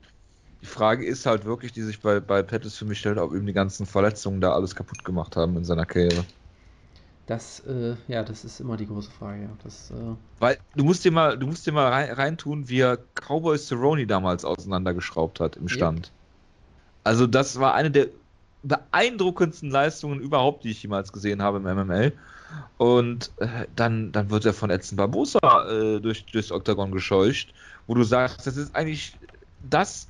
Die Frage ist halt wirklich, die sich bei, bei Pettis für mich stellt, ob ihm die ganzen Verletzungen da alles kaputt gemacht haben in seiner Karriere. Das, äh, ja, das ist immer die große Frage, ja. Das, äh Weil du musst dir mal, du musst dir mal rein, reintun, wie er Cowboy Cerrone damals auseinandergeschraubt hat im Stand. Yep. Also das war eine der beeindruckendsten Leistungen überhaupt, die ich jemals gesehen habe im MML. Und äh, dann, dann wird er von Edson Barbosa äh, durch, durchs Oktagon gescheucht, wo du sagst, das ist eigentlich das,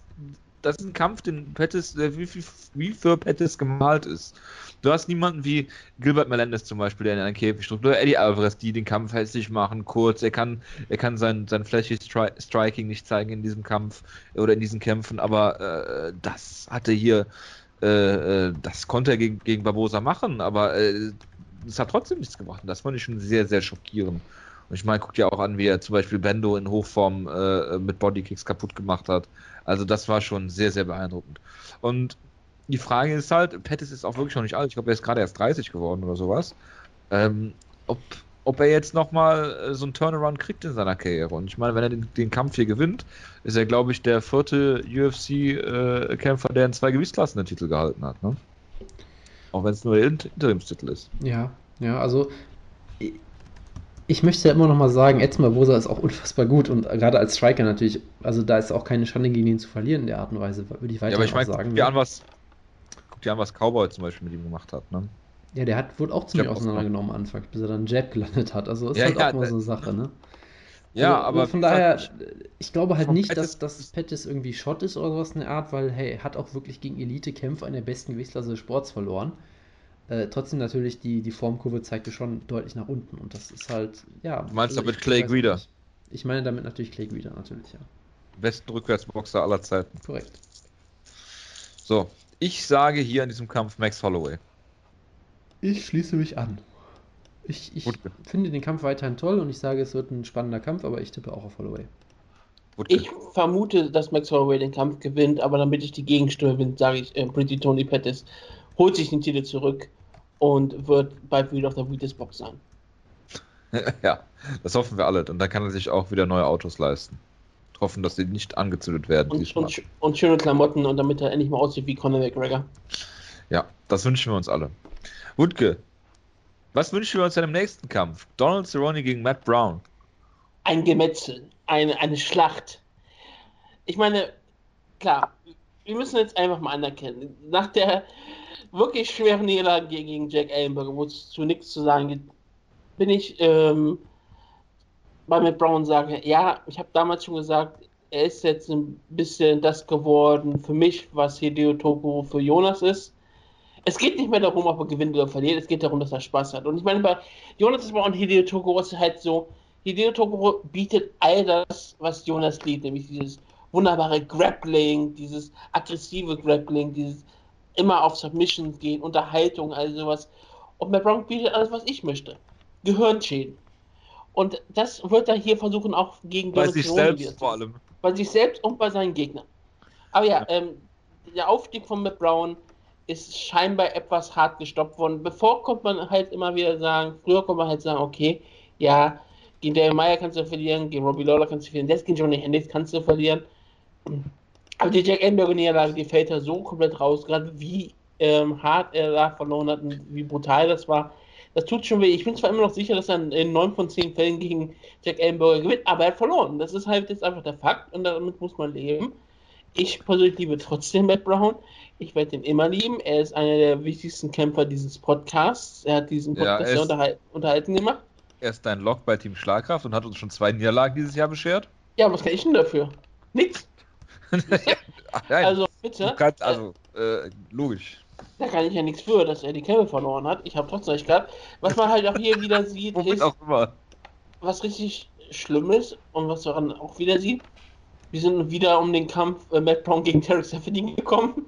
das ist ein Kampf, den Pettis, der wie, wie für Pettis gemalt ist. Du hast niemanden wie Gilbert Melendez zum Beispiel, der in einen Käfig drückt, oder Eddie Alvarez, die den Kampf hässlich machen, kurz. Er kann, er kann sein, sein flashy Stri Striking nicht zeigen in diesem Kampf oder in diesen Kämpfen, aber äh, das hatte hier, äh, äh das konnte er gegen, gegen Barbosa machen, aber äh, es hat trotzdem nichts gemacht. Und das fand ich schon sehr, sehr schockierend. Und ich meine, guck dir auch an, wie er zum Beispiel Bendo in Hochform äh, mit Bodykicks kaputt gemacht hat. Also das war schon sehr, sehr beeindruckend. Und die Frage ist halt, Pettis ist auch wirklich noch nicht alt. Ich glaube, er ist gerade erst 30 geworden oder sowas. Ähm, ob, ob er jetzt nochmal äh, so einen Turnaround kriegt in seiner Karriere. Und ich meine, wenn er den, den Kampf hier gewinnt, ist er, glaube ich, der vierte UFC-Kämpfer, äh, der in zwei Gewichtsklassen den Titel gehalten hat. Ne? Auch wenn es nur der Interimstitel ist. Ja, ja, also ich möchte ja immer noch mal sagen, Edson Barbosa ist auch unfassbar gut und gerade als Striker natürlich, also da ist auch keine Schande gegen ihn zu verlieren in der Art und Weise, würde ich weiter ja, aber ich mein, sagen. Guck dir, ne? an, was, guck dir an, was Cowboy zum Beispiel mit ihm gemacht hat, ne? Ja, der hat, wurde auch ziemlich auseinandergenommen am Anfang, bis er dann Jab gelandet hat. Also ist ja, halt ja, auch mal so eine Sache, ne? Ja, also, aber von daher, ich glaube halt nicht, dass, dass Pettis irgendwie Shot ist oder sowas in der Art, weil, hey, er hat auch wirklich gegen Elite-Kämpfer in der besten Gewichtsklasse des Sports verloren. Äh, trotzdem natürlich, die, die Formkurve zeigte schon deutlich nach unten und das ist halt, ja. Du meinst also damit Clay Guida? Ich meine damit natürlich Clay Guida, natürlich, ja. Besten Rückwärtsboxer aller Zeiten. Korrekt. So, ich sage hier in diesem Kampf Max Holloway. Ich schließe mich an. Ich, ich finde den Kampf weiterhin toll und ich sage, es wird ein spannender Kampf, aber ich tippe auch auf Holloway. Ich vermute, dass Max Holloway den Kampf gewinnt, aber damit ich die Gegenstimme bin, sage ich, äh, Pretty Tony Pettis holt sich den Titel zurück und wird bald wieder auf der Wheaties-Box sein. ja, das hoffen wir alle. Und dann kann er sich auch wieder neue Autos leisten. Hoffen, dass sie nicht angezündet werden. Und, und, und, schöne Klamotten und damit er endlich mal aussieht wie Conor McGregor. Ja, das wünschen wir uns alle. Wutke, was wünschen wir uns in dem nächsten Kampf? Donald Cerrone gegen Matt Brown. Ein Gemetzel, eine, eine Schlacht. Ich meine, klar, wir müssen jetzt einfach mal anerkennen. Nach der wirklich schweren Niederlage gegen Jack Ellenberger, wo es zu nichts zu sagen gibt, bin ich ähm, bei Matt Brown sage, ja, ich habe damals schon gesagt, er ist jetzt ein bisschen das geworden für mich, was Hideo Toko für Jonas ist. Es geht nicht mehr darum, ob er gewinnt oder verliert, es geht darum, dass er Spaß hat. Und ich meine, bei Jonas ist und Hideo Toko ist halt so, Hideo Toko bietet all das, was Jonas liebt, nämlich dieses wunderbare Grappling, dieses aggressive Grappling, dieses immer auf Submission gehen, Unterhaltung, all sowas. Und Matt Brown bietet alles, was ich möchte. Gehirnschäden. Und das wird er hier versuchen, auch gegen Bei sich selbst vor allem. Bei sich selbst und bei seinen Gegnern. Aber ja, ja. Ähm, der Aufstieg von Matt Brown ist scheinbar etwas hart gestoppt worden. Bevor konnte man halt immer wieder sagen, früher konnte man halt sagen, okay, ja, gegen Dave Meyer kannst du verlieren, gegen Robbie Lawler kannst du verlieren, jetzt gegen Johnny Hendricks kannst du verlieren. Aber die Jack Enberger Niederlage, die fällt da so komplett raus, gerade wie ähm, hart er da verloren hat und wie brutal das war. Das tut schon weh. Ich bin zwar immer noch sicher, dass er in 9 von 10 Fällen gegen Jack Ellenberger gewinnt, aber er hat verloren. Das ist halt jetzt einfach der Fakt und damit muss man leben. Ich persönlich liebe trotzdem Matt Brown. Ich werde ihn immer lieben. Er ist einer der wichtigsten Kämpfer dieses Podcasts. Er hat diesen Podcast ja, sehr unterhal unterhalten gemacht. Er ist ein Lock bei Team Schlagkraft und hat uns schon zwei Niederlagen dieses Jahr beschert. Ja, was kann ich denn dafür? Nichts. also bitte. Kannst, also äh, logisch. Da kann ich ja nichts für, dass er die Kämpfe verloren hat. Ich habe trotzdem recht gehabt. Was man halt auch hier wieder sieht, ist, was richtig schlimm ist und was man auch wieder sieht, wir sind wieder um den Kampf äh, Matt Brown gegen Tarek Seferdin gekommen.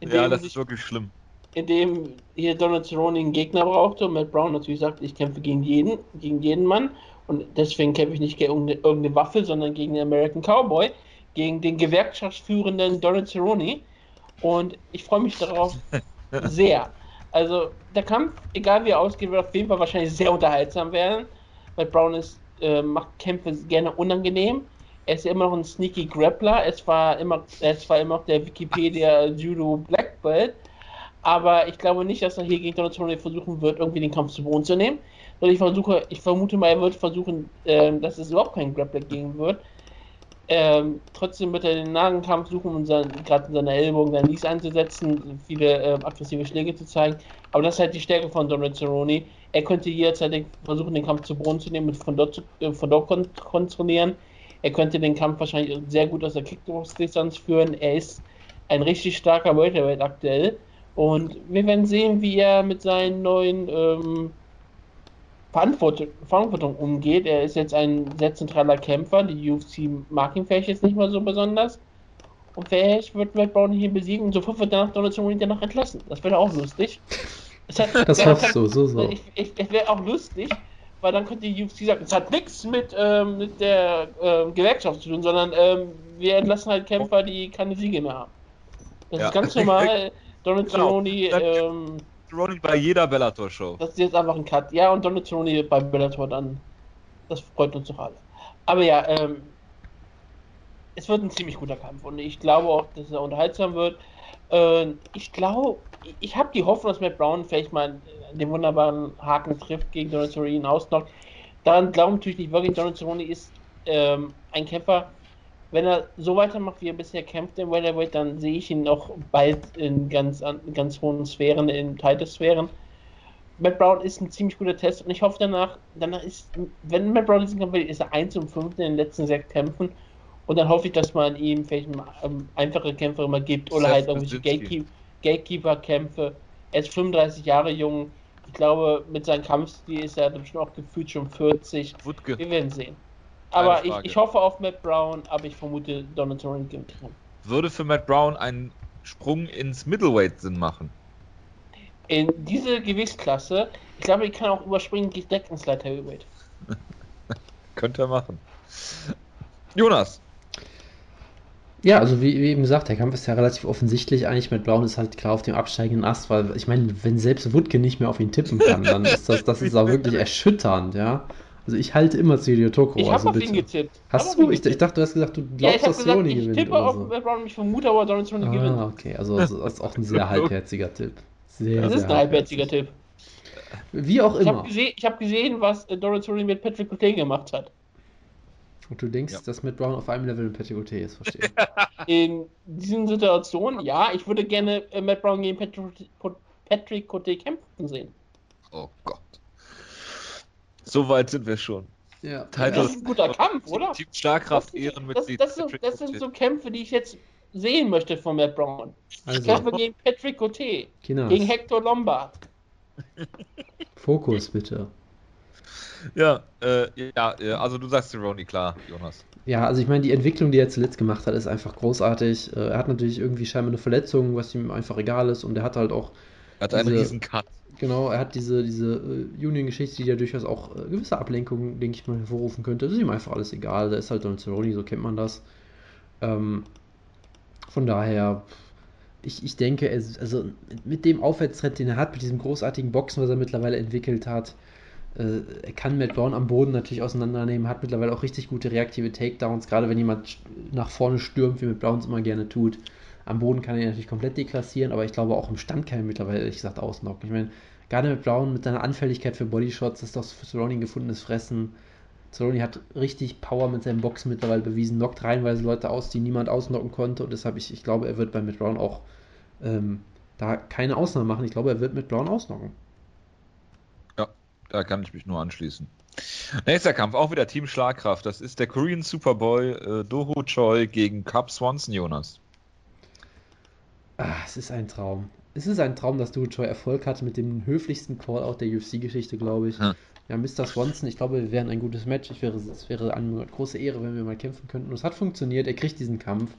Ja, das sich, ist wirklich schlimm. Indem hier Donald Cerrone einen Gegner brauchte und Matt Brown natürlich sagt, ich kämpfe gegen jeden, gegen jeden Mann und deswegen kämpfe ich nicht gegen irgendeine, irgendeine Waffe, sondern gegen den American Cowboy gegen den gewerkschaftsführenden Donald Cerrone. Und ich freue mich darauf sehr. Also der Kampf, egal wie er ausgeht, wird auf jeden Fall wahrscheinlich sehr unterhaltsam werden, weil Brown ist, äh, macht Kämpfe gerne unangenehm. Er ist ja immer noch ein sneaky Grappler. Es war immer, er ist zwar immer noch der Wikipedia Judo Black Belt, aber ich glaube nicht, dass er hier gegen Donald Cerrone versuchen wird, irgendwie den Kampf zu Boden zu nehmen. Und ich versuche, ich vermute mal, er wird versuchen, äh, dass es überhaupt keinen Grappler geben wird Ähm, trotzdem wird er den Nagenkampf suchen, um gerade in seiner Ellbogen seinen Nies einzusetzen, viele äh, aggressive Schläge zu zeigen. Aber das ist halt die Stärke von Donald Cerrone. Er könnte jederzeit versuchen, den Kampf zu Boden zu nehmen und von dort, zu, äh, von dort kon kontrollieren. Er könnte den Kampf wahrscheinlich sehr gut aus der Kickbox-Distanz führen. Er ist ein richtig starker Welterweight aktuell. Und wir werden sehen, wie er mit seinen neuen ähm, Verantwortung, Verantwortung umgeht. Er ist jetzt ein sehr zentraler Kämpfer. Die UFC mag ihn vielleicht jetzt nicht mal so besonders. Und vielleicht wird Matt Brown hier besiegen und sofort wird danach Donald Cerrone danach entlassen. Das wäre auch lustig. Hat, das hoffst du, so, so. Ich, ich, ich wäre auch lustig, weil dann könnte die UFC sagen, es hat nichts mit, ähm, mit der ähm, Gewerkschaft zu tun, sondern ähm, wir entlassen halt Kämpfer, die keine Siege mehr haben. Das ja. ist ganz normal. Donald genau. Cerrone, ähm, Cerrone bei jeder Bellator-Show. Das ist jetzt einfach ein Cut. Ja, und Donald Cerrone bei Bellator dann. Das freut uns doch alle. Aber ja, ähm, es wird ein ziemlich guter Kampf und ich glaube auch, dass er unterhaltsam wird. Äh, ich glaube, ich habe die Hoffnung, dass Matt Brown vielleicht mal den wunderbaren Haken trifft gegen Donald Cerrone ausnockt. Daran glaube ich natürlich nicht wirklich. Donald Cerrone ist ähm, ein Kämpfer, wenn er so weitermacht, wie er bisher kämpft im Welterweight, dann sehe ich ihn noch bald in ganz, ganz hohen Sphären, in Title-Sphären. Matt Brown ist ein ziemlich guter Test und ich hoffe danach, danach ist, wenn Matt Brown diesen Kampf will, ist er 1 und 5 in den letzten sechs Kämpfen und dann hoffe ich, dass man ihm vielleicht ähm, einfache Kämpfe immer gibt oder halt irgendwelche Gatekeep Gatekeeper-Kämpfe. Er ist 35 Jahre jung. Ich glaube, mit seinem Kampfstil ist er bestimmt auch gefühlt schon 40. Wutke. Wir werden sehen. Aber ich, ich, hoffe auf Matt Brown, aber ich vermute Donald Cerrone gewinnt. Würde für Matt Brown ein Sprung ins Middleweight Sinn machen? In diese Gewichtsklasse, ich glaube, ich kann auch überspringen, direkt ins Light Heavyweight. Könnte er machen. Jonas. Ja, also wie, wie, eben gesagt, der Kampf ist ja relativ offensichtlich. Eigentlich mit Brown ist halt klar auf dem absteigenden Ast, weil ich meine, wenn selbst Wutke nicht mehr auf ihn tippen kann, dann ist das, das ist auch wirklich erschütternd, ja. Also ich halte immer Sirio Toko. Ich habe also auf ihn getippt. Hast du? Ich, ich, dachte, du hast gesagt, du glaubst, ja, dass Cerrone gewinnt. Ich tippe auf so. Brown, ich vermute aber, Donald Cerrone ah, gewinnt. okay. Also das ist auch ein sehr halbherziger Tipp. Sehr, das ist ein halbherziger Tipp. Wie auch immer. Ich habe gesehen, hab gesehen, was äh, Donald Cerrone mit Patrick Coutet gemacht hat. Und du denkst, ja. dass Matt Brown auf einem Level mit Patrick Coutet ist, verstehe. In diesen Situationen, ja, ich würde gerne äh, Matt Brown gegen Patrick Coutet kämpfen sehen. Oh Gott. So weit sind wir schon. Ja. Das ist ein guter Kampf, oder? Team Starkraft Ehrenmitglied. Das, das, das, sind so Kämpfe, die ich jetzt sehen möchte von Matt Brown. Also. Ich kämpfe gegen Patrick Cote. Gegen Hector Lombard. Fokus bitte. Ja, äh, ja, also du sagst Ronnie, klar, Jonas. Ja, also ich meine, die Entwicklung, die er zuletzt gemacht hat, ist einfach großartig. Äh, er hat natürlich irgendwie scheinbar eine Verletzung, was ihm einfach egal ist und er hat halt auch. Er hat einen riesen Cut. Genau, er hat diese, diese äh, Union-Geschichte, die ja durchaus auch äh, gewisse Ablenkungen, denke ich mal, hervorrufen könnte. Das ist ihm einfach alles egal. Da ist halt Donald Cerrone, so kennt man das. Ähm, von daher, ich, ich denke, also mit dem Aufwärtstrend, den er hat, mit diesem großartigen Boxen, was er mittlerweile entwickelt hat, äh, er kann Matt Brown am Boden natürlich auseinandernehmen, hat mittlerweile auch richtig gute reaktive Takedowns, gerade wenn jemand nach vorne stürmt, wie Matt Brown es immer gerne tut. Am Boden kann er ihn natürlich komplett deklassieren, aber ich glaube auch im Stand kann er mittlerweile ehrlich gesagt ausnocken. Ich meine, Gerade mit Brown mit seiner Anfälligkeit für Bodyshots ist das für Cerrone ein gefundenes Fressen. Cerrone hat richtig Power mit seinem Boxen mittlerweile bewiesen, knockt reihenweise Leute aus, die niemand ausnocken konnte und deshalb ich, ich glaube, er wird bei Matt Brown auch ähm, da keine Ausnahme machen. Ich glaube, er wird mit Brown ausnocken. Da kann ich mich nur anschließen. Nächster Kampf, auch wieder Team Schlagkraft. Das ist der Korean Superboy äh, Doho Choi gegen Cup Swanson, Jonas. Ah, es ist ein Traum es ist ein Traum, dass Choi Erfolg hatte mit dem höflichsten Call-Out der UFC-Geschichte, glaube ich. Hm. Ja, Mr. Swanson, ich glaube, wir wären ein gutes Match. Ich wäre, es wäre eine große Ehre, wenn wir mal kämpfen könnten. Und es hat funktioniert, er kriegt diesen Kampf.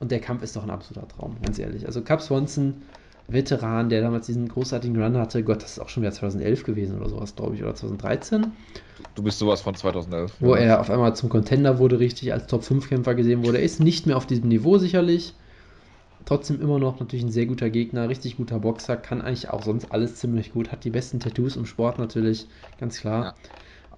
Und der Kampf ist doch ein absoluter Traum, ganz ehrlich. Also Cap Swanson, Veteran, der damals diesen großartigen Run hatte. Gott, das ist auch schon wieder 2011 gewesen oder sowas, glaube ich, oder 2013. Du bist sowas von 2011. Wo ja. er auf einmal zum Contender wurde, richtig als Top-5-Kämpfer gesehen wurde. Er ist nicht mehr auf diesem Niveau sicherlich. Trotzdem immer noch natürlich ein sehr guter Gegner, richtig guter Boxer, kann eigentlich auch sonst alles ziemlich gut, hat die besten Tattoos im Sport natürlich, ganz klar.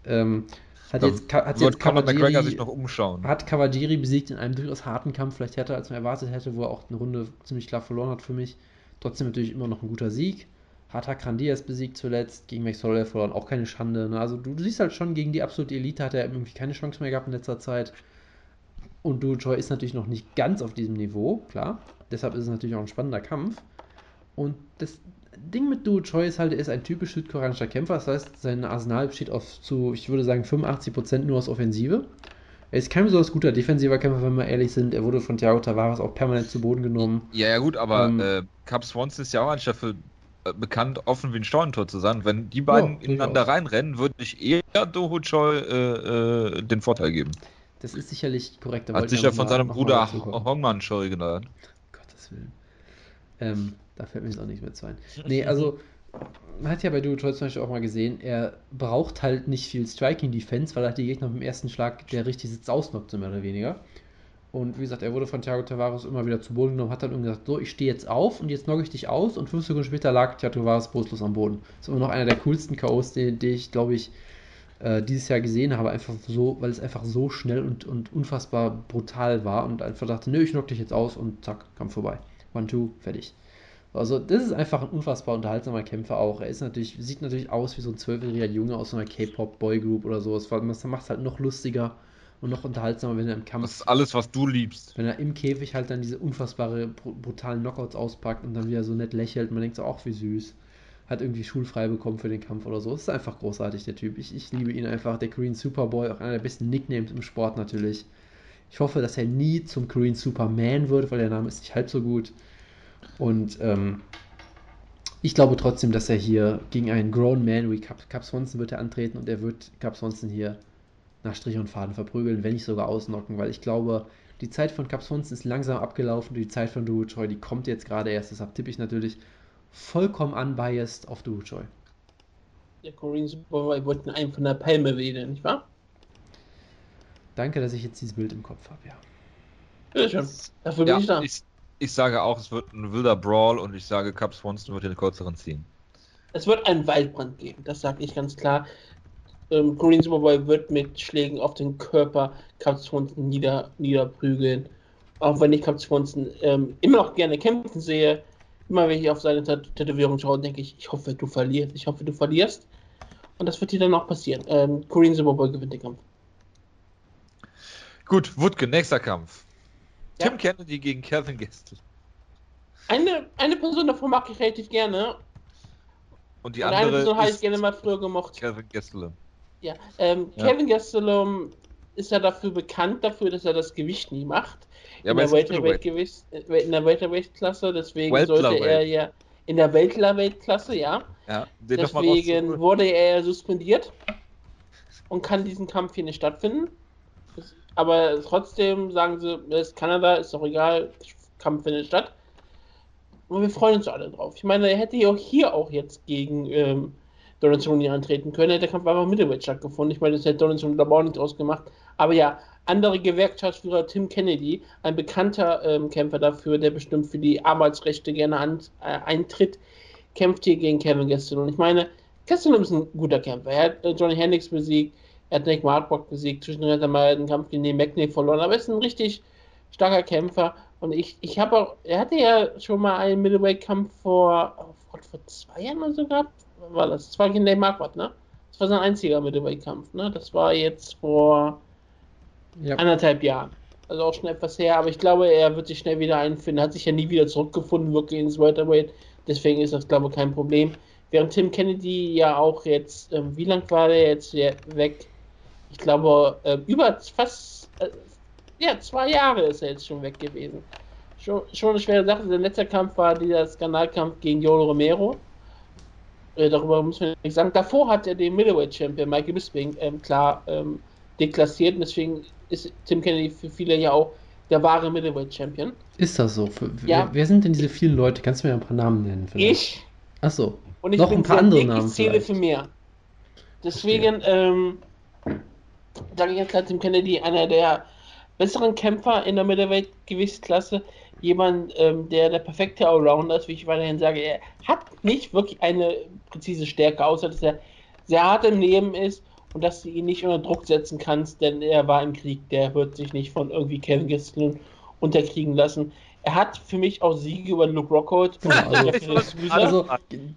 Ja. Ähm, hat jetzt, hat jetzt Kawajiri, sich noch umschauen. Hat Kawajiri besiegt in einem durchaus harten Kampf, vielleicht härter als man erwartet hätte, wo er auch eine Runde ziemlich klar verloren hat für mich. Trotzdem natürlich immer noch ein guter Sieg. Hat Hakan Diaz besiegt zuletzt, gegen Max Holloway verloren, auch keine Schande. Ne? Also du, siehst halt schon, gegen die absolute Elite hat er irgendwie keine Chance mehr gehabt in letzter Zeit Und Du Choi ist natürlich noch nicht ganz auf diesem Niveau, klar. Deshalb ist es natürlich auch ein spannender Kampf. Und das Ding mit Du Choi ist halt, er ist ein typisch südkoreanischer Kämpfer. Das heißt, sein Arsenal besteht auf zu, ich würde sagen, 85% nur aus Offensive. Er ist kein besonders guter defensiver Kämpfer, wenn wir ehrlich sind. Er wurde von Thiago Tavares auch permanent zu Boden genommen. Ja, ja, gut, aber Ähm, äh, Cap Swanson ist ja auch eigentlich dafür äh, bekannt, offen wie ein Steuerntor zu sein. Wenn die beiden Ja, ineinander durchaus. reinrennen, würde ich eher Doho Choi äh, äh, den Vorteil geben. Das ist sicherlich korrekt. Hat sich ja von mal- seinem Bruder. Hongman Choi genannt. Gottes Willen. Ähm, da fällt mir jetzt auch nicht mehr zu ein. Nee, also, man hat ja bei Duo Choi zum Beispiel auch mal gesehen, er braucht halt nicht viel Striking Defense, weil er die Gegner mit dem ersten Schlag, der richtig sitzt, ausnockt, mehr oder weniger. Und wie gesagt, er wurde von Thiago Tavares immer wieder zu Boden genommen, hat dann irgendwie gesagt, so, ich stehe jetzt auf und jetzt knocke ich dich aus und fünf Sekunden später lag Thiago Tavares brustlos am Boden. Das ist immer noch einer der coolsten K.O.s, die, die ich, glaube ich, äh, dieses Jahr gesehen habe, einfach so, weil es einfach so schnell und, und unfassbar brutal war und einfach dachte, nö, ich knock dich jetzt aus und zack, Kampf vorbei. One, two, fertig. Also, das ist einfach ein unfassbar unterhaltsamer Kämpfer auch. Er ist natürlich, sieht natürlich aus wie so ein zwölfjähriger Junge aus so einer K-Pop-Boy-Group oder so. Das macht es halt noch lustiger und noch unterhaltsamer, wenn er im Das Kampf, ist alles, was du liebst. wenn er im Käfig halt dann diese unfassbare, br brutalen Knockouts auspackt und dann wieder so nett lächelt. Man denkt so, ach, wie süß. Hat irgendwie schulfrei bekommen für den Kampf oder so. Das ist einfach großartig, der Typ. Ich, ich liebe ihn einfach. Der Korean Superboy, auch einer der besten Nicknames im Sport natürlich. Ich hoffe, dass er nie zum Korean Superman wird, weil der Name ist nicht halb so gut. Und ähm, ich glaube trotzdem, dass er hier gegen einen Grown Man wie Cap, Cap Swanson wird er antreten und er wird Cap Swanson hier nach Strich und Faden verprügeln, wenn nicht sogar ausnocken, weil ich glaube, die Zeit von Cap Swanson ist langsam abgelaufen, die Zeit von Duo Choi, die kommt jetzt gerade erst, deshalb tippe ich natürlich vollkommen unbiased auf Duo Choi. Der Korean Superboy wollte einen von der Palme wählen, nicht wahr? Danke, dass ich jetzt dieses Bild im Kopf habe, ja. Bitte schön. Dafür bin Ja, ich da. ich, ich sage auch, es wird ein wilder Brawl und ich sage, Cap Swanson wird den kürzeren ziehen. Es wird einen Waldbrand geben, das sage ich ganz klar. Ähm, Korean Superboy wird mit Schlägen auf den Körper Cap Swanson nieder, niederprügeln. Auch wenn ich Cap Swanson ähm, immer noch gerne kämpfen sehe, immer wenn ich auf seine Tätowierung schaue, denke ich, ich hoffe, du verlierst, ich hoffe, du verlierst. Und das wird dir dann auch passieren. Ähm, Superboy gewinnt den Kampf. Gut, Wutke, nächster Kampf. Ja. Tim Kennedy gegen Kevin Gastelum. Eine, eine Person davon mag ich relativ gerne. Und die und eine andere Person habe ich gerne mal früher gemocht. Kevin Gastelum. Ja, ähm, Ja. Kevin Gastelum ist ja dafür bekannt dafür, dass er das Gewicht nie macht. Ja, in, der Welterweight. -Gewicht, in der Welterweight-Klasse, deswegen sollte er ja in der Welterweight-Klasse, ja. Ja, Deswegen wurde er suspendiert und kann diesen Kampf hier nicht stattfinden. Aber trotzdem sagen sie, es ist Kanada, ist doch egal, Kampf findet statt. Und wir freuen uns alle drauf. Ich meine, er hätte ja auch hier auch jetzt gegen ähm, Donaldson antreten können, hätte der Kampf einfach Middleweight stattgefunden. Ich meine, das hätte Donaldson da auch nicht ausgemacht. Aber ja, andere Gewerkschaftsführer Tim Kennedy, ein bekannter ähm, Kämpfer dafür, der bestimmt für die Arbeitsrechte gerne an, äh, eintritt, kämpft hier gegen Kevin Gastelum. Und ich meine, Gastelum ist ein guter Kämpfer. Er hat äh, Johnny Hendricks besiegt, er hat Nick Markbrock besiegt, zwischendurch hat er mal einen Kampf gegen den McNeil verloren, aber er ist ein richtig starker Kämpfer. Und ich, ich habe auch, er hatte ja schon mal einen Middleweight-Kampf vor, oh Gott, vor zwei Jahren oder so gehabt. War das? Das war gegen Dave Marquardt, ne? Das war sein einziger Middleweight-Kampf, ne? Das war jetzt vor Ja, anderthalb Jahren. Also auch schon etwas her, aber ich glaube, er wird sich schnell wieder einfinden. Hat sich ja nie wieder zurückgefunden, wirklich ins Welterweight. Deswegen ist das, glaube ich, kein Problem. Während Tim Kennedy ja auch jetzt, ähm, wie lang war der jetzt weg? Ich glaube, ähm, über fast, äh, ja, zwei Jahre ist er jetzt schon weg gewesen. Schon, schon eine schwere Sache. Der letzte Kampf war dieser Skandalkampf gegen Joel Romero. Äh, darüber muss man nicht sagen. Davor hat er den Middleweight-Champion Michael Bisping ähm, klar ähm, deklassiert und deswegen ist Tim Kennedy für viele ja auch der wahre Middleweight-Champion. ist das so? Für, Ja. wer, wer sind denn diese vielen Leute? Kannst du mir ein paar Namen nennen? vielleicht? Ich Achso. und ich Noch bin ein paar andere Namen ich zähle vielleicht. für mehr. Deswegen ähm, sage ich jetzt klar Tim Kennedy, einer der besseren Kämpfer in der Middleweight-Gewichtsklasse. Jemand, ähm, der der perfekte Allrounder ist, wie ich weiterhin sage. Er hat nicht wirklich eine präzise Stärke, außer dass er sehr hart im Leben ist und dass du ihn nicht unter Druck setzen kannst, denn er war im Krieg. Der wird sich nicht von irgendwie Kevin Gastelum unterkriegen lassen. Er hat für mich auch Siege über Luke Rockhold. Genau, also- also, Also,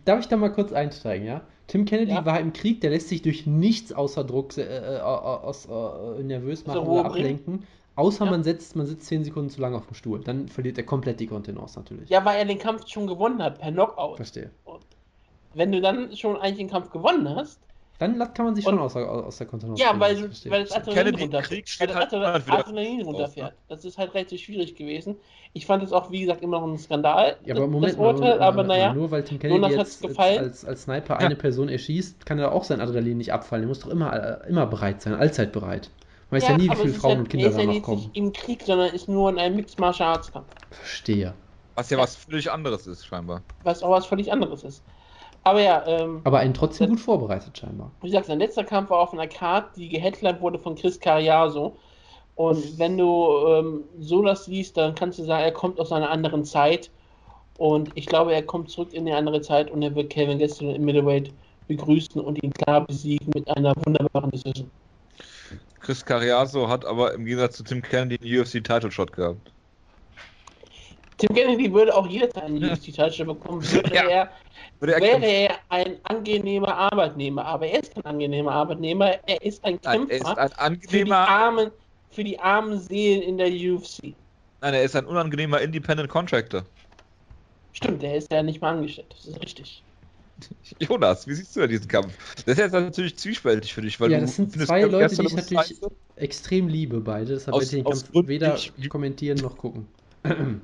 darf ich da mal kurz einsteigen, ja? Tim Kennedy Ja. war im Krieg, der lässt sich durch nichts außer Druck äh, äh, aus, äh, nervös machen oder bringen. ablenken. Außer Ja. man, setzt, man sitzt 10 Sekunden zu lange auf dem Stuhl. Dann verliert er komplett die Kontenance natürlich. Ja, weil er den Kampf schon gewonnen hat, per Knockout. Verstehe. Wenn du dann schon eigentlich den Kampf gewonnen hast, Dann kann man sich schon Und- aus, aus der Kontenance ja, bringen, weil, weil das Adrenalin runterfährt. Weil steht das halt Adrenalin, drauf, runterfährt. Das ist halt relativ schwierig gewesen. Ich fand es auch, wie gesagt, immer noch ein Skandal, Ja, aber das Moment mal, Urteil, aber mal, naja. nur weil Tim Kennedy jetzt, jetzt gefallen. als, als Sniper Ja. eine Person erschießt, kann er auch sein Adrenalin nicht abfallen. Er muss doch immer, immer bereit sein, allzeit bereit. Man weiß ja, nie, wie aber viele Frauen ja- und Kinder er ist ja da noch kommen. nicht im Krieg, sondern ist nur in einem Mixed Martial Arts Kampf. Verstehe. Was ja was völlig anderes ist, scheinbar. Was auch was völlig anderes ist. Aber ja, ähm, Aber einen trotzdem gut vorbereitet scheinbar. wie gesagt, sein letzter Kampf war auf einer Card, die geheadlined wurde von Chris Carriazo. Und wenn du ähm, so das liest, dann kannst du sagen, er kommt aus einer anderen Zeit. Und ich glaube, er kommt zurück in eine andere Zeit und er wird Kevin Gastelum im Middleweight begrüßen und ihn klar besiegen mit einer wunderbaren Decision. Chris Carriazo hat aber im Gegensatz zu Tim Kennedy einen UFC-Title-Shot gehabt. Tim Kennedy würde auch jederzeit einen UFC-Title bekommen, würde Ja. er Würde er wäre er ein angenehmer Arbeitnehmer, aber er ist kein angenehmer Arbeitnehmer, er ist ein Nein, er ist Kämpfer ein für, die angenehmer, armen, für die armen Seelen in der UFC. nein, er ist ein unangenehmer Independent Contractor. Stimmt, er ist ja nicht mal angestellt, das ist richtig. Jonas, wie siehst du denn diesen Kampf? Das ist jetzt natürlich zwiespältig für dich, weil ja, du das sind findest zwei Leute, die ich natürlich scheiße. extrem liebe, beide. Deshalb Aus- werde ich den Kampf weder kommentieren noch gucken.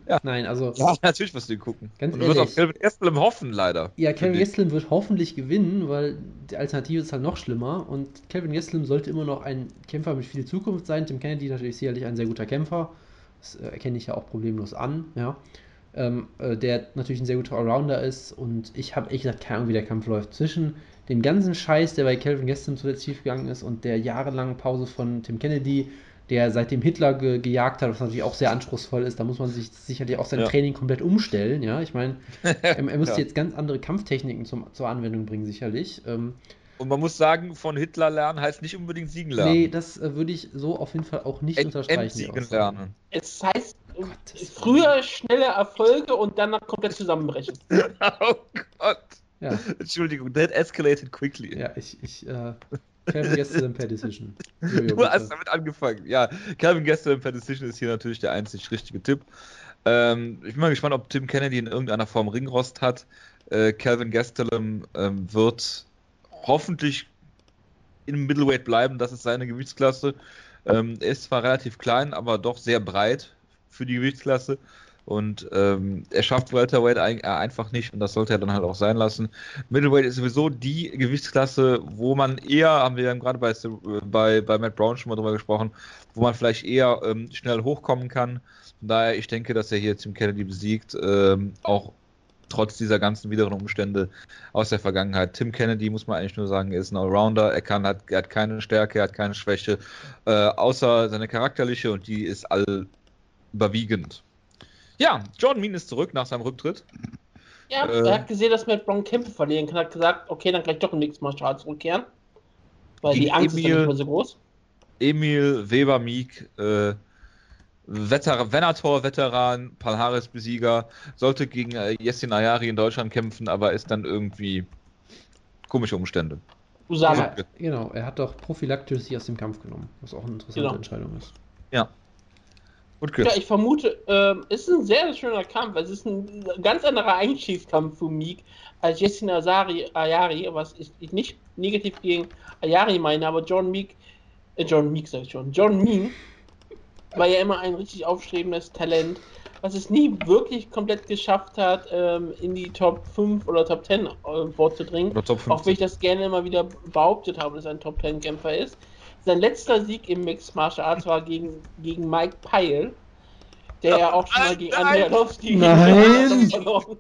Ja. Nein, also. Ja, natürlich wirst du ihn gucken. Ganz Und du wirst ehrlich. auf Kevin Gastelum hoffen, leider. Ja, Kevin. Gastelum wird hoffentlich gewinnen, weil die Alternative ist halt noch schlimmer. Und Kevin Gastelum sollte immer noch ein Kämpfer mit viel Zukunft sein. Tim Kennedy natürlich sicherlich ein sehr guter Kämpfer. Das äh, erkenne ich ja auch problemlos an, ja. Ähm, äh, der natürlich ein sehr guter Allrounder ist. Und ich habe ehrlich gesagt keine Ahnung, wie der Kampf läuft. Zwischen dem ganzen Scheiß, der bei Kevin Gastelum zuletzt schiefgegangen ist, und der jahrelangen Pause von Tim Kennedy, der seitdem Hitler ge gejagt hat, was natürlich auch sehr anspruchsvoll ist, da muss man sich sicherlich auch sein Ja. Training komplett umstellen, ja. Ich meine, er, er müsste Ja. jetzt ganz andere Kampftechniken zum, zur Anwendung bringen, sicherlich. Ähm, Und man muss sagen, von Hitler lernen heißt nicht unbedingt siegen lernen. nee, das äh, würde ich so auf jeden Fall auch nicht Ent unterstreichen. Aussage. lernen. Es heißt, äh, Gottes früher schnelle Erfolge und danach komplett zusammenbrechen. oh Gott. Ja, Entschuldigung, that escalated quickly. ja, ich, ich, äh, Kevin Gastelum per Decision. Jojo, Du hast damit angefangen. Ja, Calvin Gastelum per Decision ist hier natürlich der einzig richtige Tipp. Ähm, ich bin mal gespannt, ob Tim Kennedy in irgendeiner Form Ringrost hat. Äh, Calvin Gastelum ähm, wird hoffentlich im Middleweight bleiben. Das ist seine Gewichtsklasse. Ähm, er ist zwar relativ klein, aber doch sehr breit für die Gewichtsklasse. Und ähm, er schafft Welterweight ein, äh, einfach nicht und das sollte er dann halt auch sein lassen. Middleweight ist sowieso die Gewichtsklasse, wo man eher, haben wir ja gerade bei, bei, bei Matt Brown schon mal drüber gesprochen, wo man vielleicht eher ähm, schnell hochkommen kann. Von daher, ich denke, dass er hier Tim Kennedy besiegt, ähm, auch trotz dieser ganzen wideren Umstände aus der Vergangenheit. Tim Kennedy, muss man eigentlich nur sagen, ist ein Allrounder. Er, kann, hat, er hat keine Stärke, er hat keine Schwäche, äh, außer seine charakterliche und die ist all überwiegend. Ja, Jordan Mean ist zurück nach seinem Rücktritt. Ja, Äh. er hat gesehen, dass Matt Brown Kämpfe verlieren kann, hat gesagt, okay, dann kann ich doch im Mixed Martial Arts zurückkehren. Weil die Angst ist ja Emil- nicht mehr so groß. Emil Weber Meek, äh, Veter Venator-Veteran, Palhares-Besieger, sollte gegen äh, Ayari in Deutschland kämpfen, aber ist dann irgendwie komische Umstände. Usama. Ja, genau, er hat doch prophylaktisch sich aus dem Kampf genommen, was auch eine interessante Genau. Entscheidung ist. Gut, Ja, ich vermute, es ist ein sehr schöner Kampf. Es ist ein ganz anderer Einschießkampf für Meek als Jessin Azari, Ayari, was ich, ich nicht negativ gegen Ayari meine, aber John Meek, äh, John Meek sag ich schon, John Mean war ja immer ein richtig aufstrebendes Talent, was es nie wirklich komplett geschafft hat, ähm, in die Top 5 oder Top 10 äh, vorzudringen. Oder Top Auch wenn ich 50. das gerne immer wieder behauptet habe, dass er ein Top 10 Kämpfer ist. Sein letzter Sieg im Mixed Martial Arts war gegen, gegen Mike Pyle, der ja auch schon mal gegen Nein! Andrei Arlovski Nein! verloren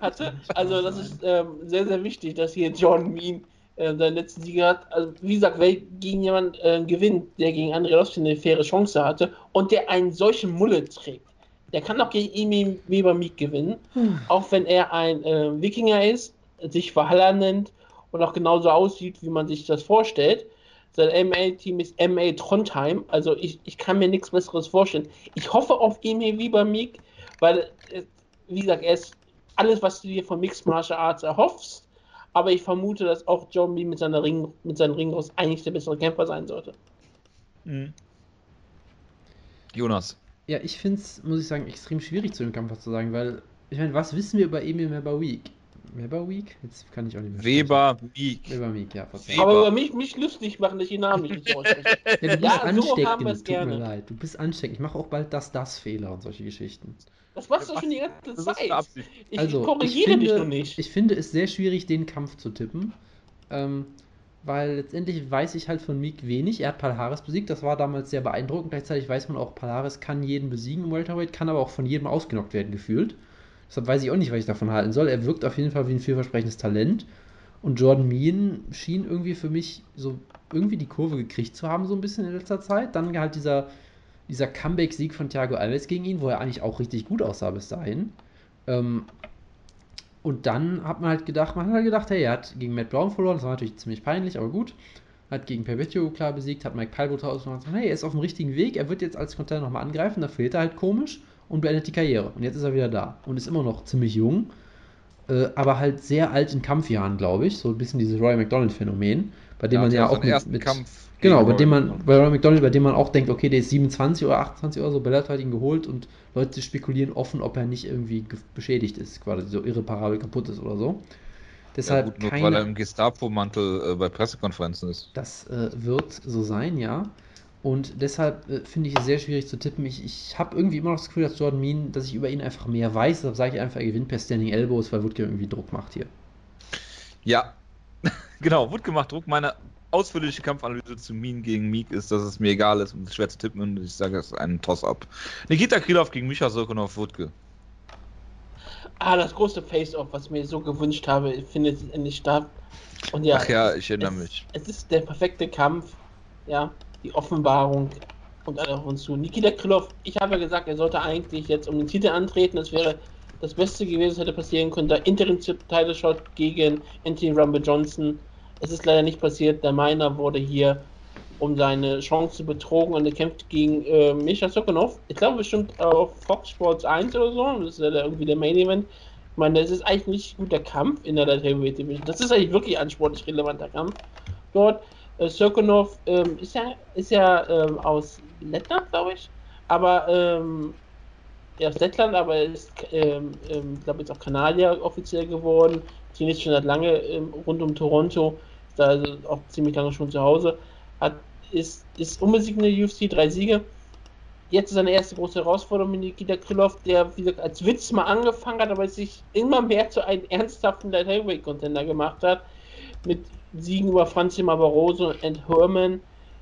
hatte. Also das ist ähm, sehr, sehr wichtig, dass hier John Mean äh, seinen letzten Sieg hat. Also wie gesagt, wer gegen jemanden äh, gewinnt, der gegen Andrei Arlovski eine faire Chance hatte und der einen solchen Mulle trägt, der kann auch gegen Emil Weber Meek gewinnen. Auch wenn er ein äh, Wikinger ist, sich Valhalla nennt und auch genauso aussieht, wie man sich das vorstellt. Sein MA-Team ist MA Trondheim, also ich, ich kann mir nichts Besseres vorstellen. Ich hoffe auf Emil Wiebermeek, weil, äh, wie gesagt, er ist alles, was du dir von Mixed Martial Arts erhoffst, aber ich vermute, dass auch John B. mit, seiner Ring, mit seinen Ringros eigentlich der bessere Kämpfer sein sollte. Mhm. Jonas. Ja, ich finde es, muss ich sagen, extrem schwierig zu dem Kampf was zu sagen, weil, ich meine, was wissen wir über Emil Mebaweek? Mebaweek? Jetzt kann ich auch nicht mehr Weber, Meek. sprechen. Weber-Meek, ja. Weber. Aber über mich, mich lustig machen, dass ich den Namen nicht ausspreche. Ja, du bist Ja, so haben ansteckend, wir's tut mir gerne. leid. Du bist ansteckend. Ich mache auch bald das, das Fehler und solche Geschichten. Das machst du schon die ganze Zeit. Ich also, korrigiere ich dich finde, noch nicht. Ich finde es sehr schwierig, den Kampf zu tippen. Ähm, weil letztendlich weiß ich halt von Meek wenig. Er hat Palhares besiegt, das war damals sehr beeindruckend. Gleichzeitig weiß man auch, Palhares kann jeden besiegen im Welterweight, kann aber auch von jedem ausgenockt werden, gefühlt. Deshalb weiß ich auch nicht, was ich davon halten soll. Er wirkt auf jeden Fall wie ein vielversprechendes Talent. Und Jordan Mean schien irgendwie für mich so irgendwie die Kurve gekriegt zu haben, so ein bisschen in letzter Zeit. Dann halt dieser, dieser Comeback-Sieg von Thiago Alves gegen ihn, wo er eigentlich auch richtig gut aussah bis dahin. Ähm, und dann hat man halt gedacht, man hat halt gedacht, hey, er hat gegen Matt Brown verloren, das war natürlich ziemlich peinlich, aber gut. Hat gegen Perpetuo klar besiegt, hat Mike Palbutter ausgemacht, hey, er ist auf dem richtigen Weg, er wird jetzt als Contender nochmal angreifen, da fehlt er halt komisch und beendet die Karriere. Und jetzt ist er wieder da und ist immer noch ziemlich jung, äh, aber halt sehr alt in Kampfjahren, glaube ich. So ein bisschen dieses Roy McDonald-Phänomen, bei dem man ja auch mit, mit Kampf. Genau, bei dem man, bei Roy McDonald, bei dem man auch denkt, okay, der ist 27 oder 28 oder so, Bellator hat ihn geholt und Leute spekulieren offen, ob er nicht irgendwie ge- beschädigt ist, quasi so irreparabel kaputt ist oder so. Ja, Deshalb gut, nur keine, weil er im Gestapo-Mantel äh, bei Pressekonferenzen ist. das äh, wird so sein, ja. Und deshalb äh, finde ich es sehr schwierig zu tippen. Ich, ich habe irgendwie immer noch das Gefühl, dass Jordan Mean, dass ich über ihn einfach mehr weiß. Deshalb sage ich einfach, er gewinnt per Standing Elbows, weil Woodke irgendwie Druck macht hier. Ja, genau, wurde gemacht Druck. Meine ausführliche Kampfanalyse zu Mean gegen Meek ist, dass es mir egal ist und es ist schwer zu tippen und ich sage, es ist ein Toss-Up. Nikita Krylov gegen Micha Sokonov Wutke. Ah, das große Face-Off, was ich mir so gewünscht habe, findet endlich statt. Und ja, Ach ja, ich erinnere es, mich. Es ist der perfekte Kampf, ja, die Offenbarung und alle auf uns zu. Nikita Krylov, ich habe ja gesagt, er sollte eigentlich jetzt um den Titel antreten. Das wäre das Beste gewesen, was hätte passieren können. Der Interim-Title-Shot gegen Anthony Rumble Johnson. Es ist leider nicht passiert. Der Miner wurde hier um seine Chance betrogen und er kämpft gegen äh, Misha Sokonov. Ich glaube bestimmt auf Fox Sports 1 oder so. Das ist ja irgendwie der Main Event. Ich meine, das ist eigentlich ein guter Kampf in der Light Heavyweight Division. Das ist eigentlich wirklich ein sportlich relevanter Kampf dort. Äh, Sokonov ähm, ist ja, ist ja ähm, aus Lettland, glaube ich. Aber ähm, er ist Lettland, aber er ist, ähm, ähm, glaube jetzt auch Kanadier offiziell geworden. Trainiert schon seit lange ähm, rund um Toronto. Ist da also auch ziemlich lange schon zu Hause. Hat, ist, ist unbesiegt in der UFC, drei Siege. Jetzt ist seine erste große Herausforderung mit Nikita Krylov, der wie gesagt, als Witz mal angefangen hat, aber sich immer mehr zu einem ernsthaften Light Heavyweight Contender gemacht hat. Mit Siegen über Franzi Barroso und Herman.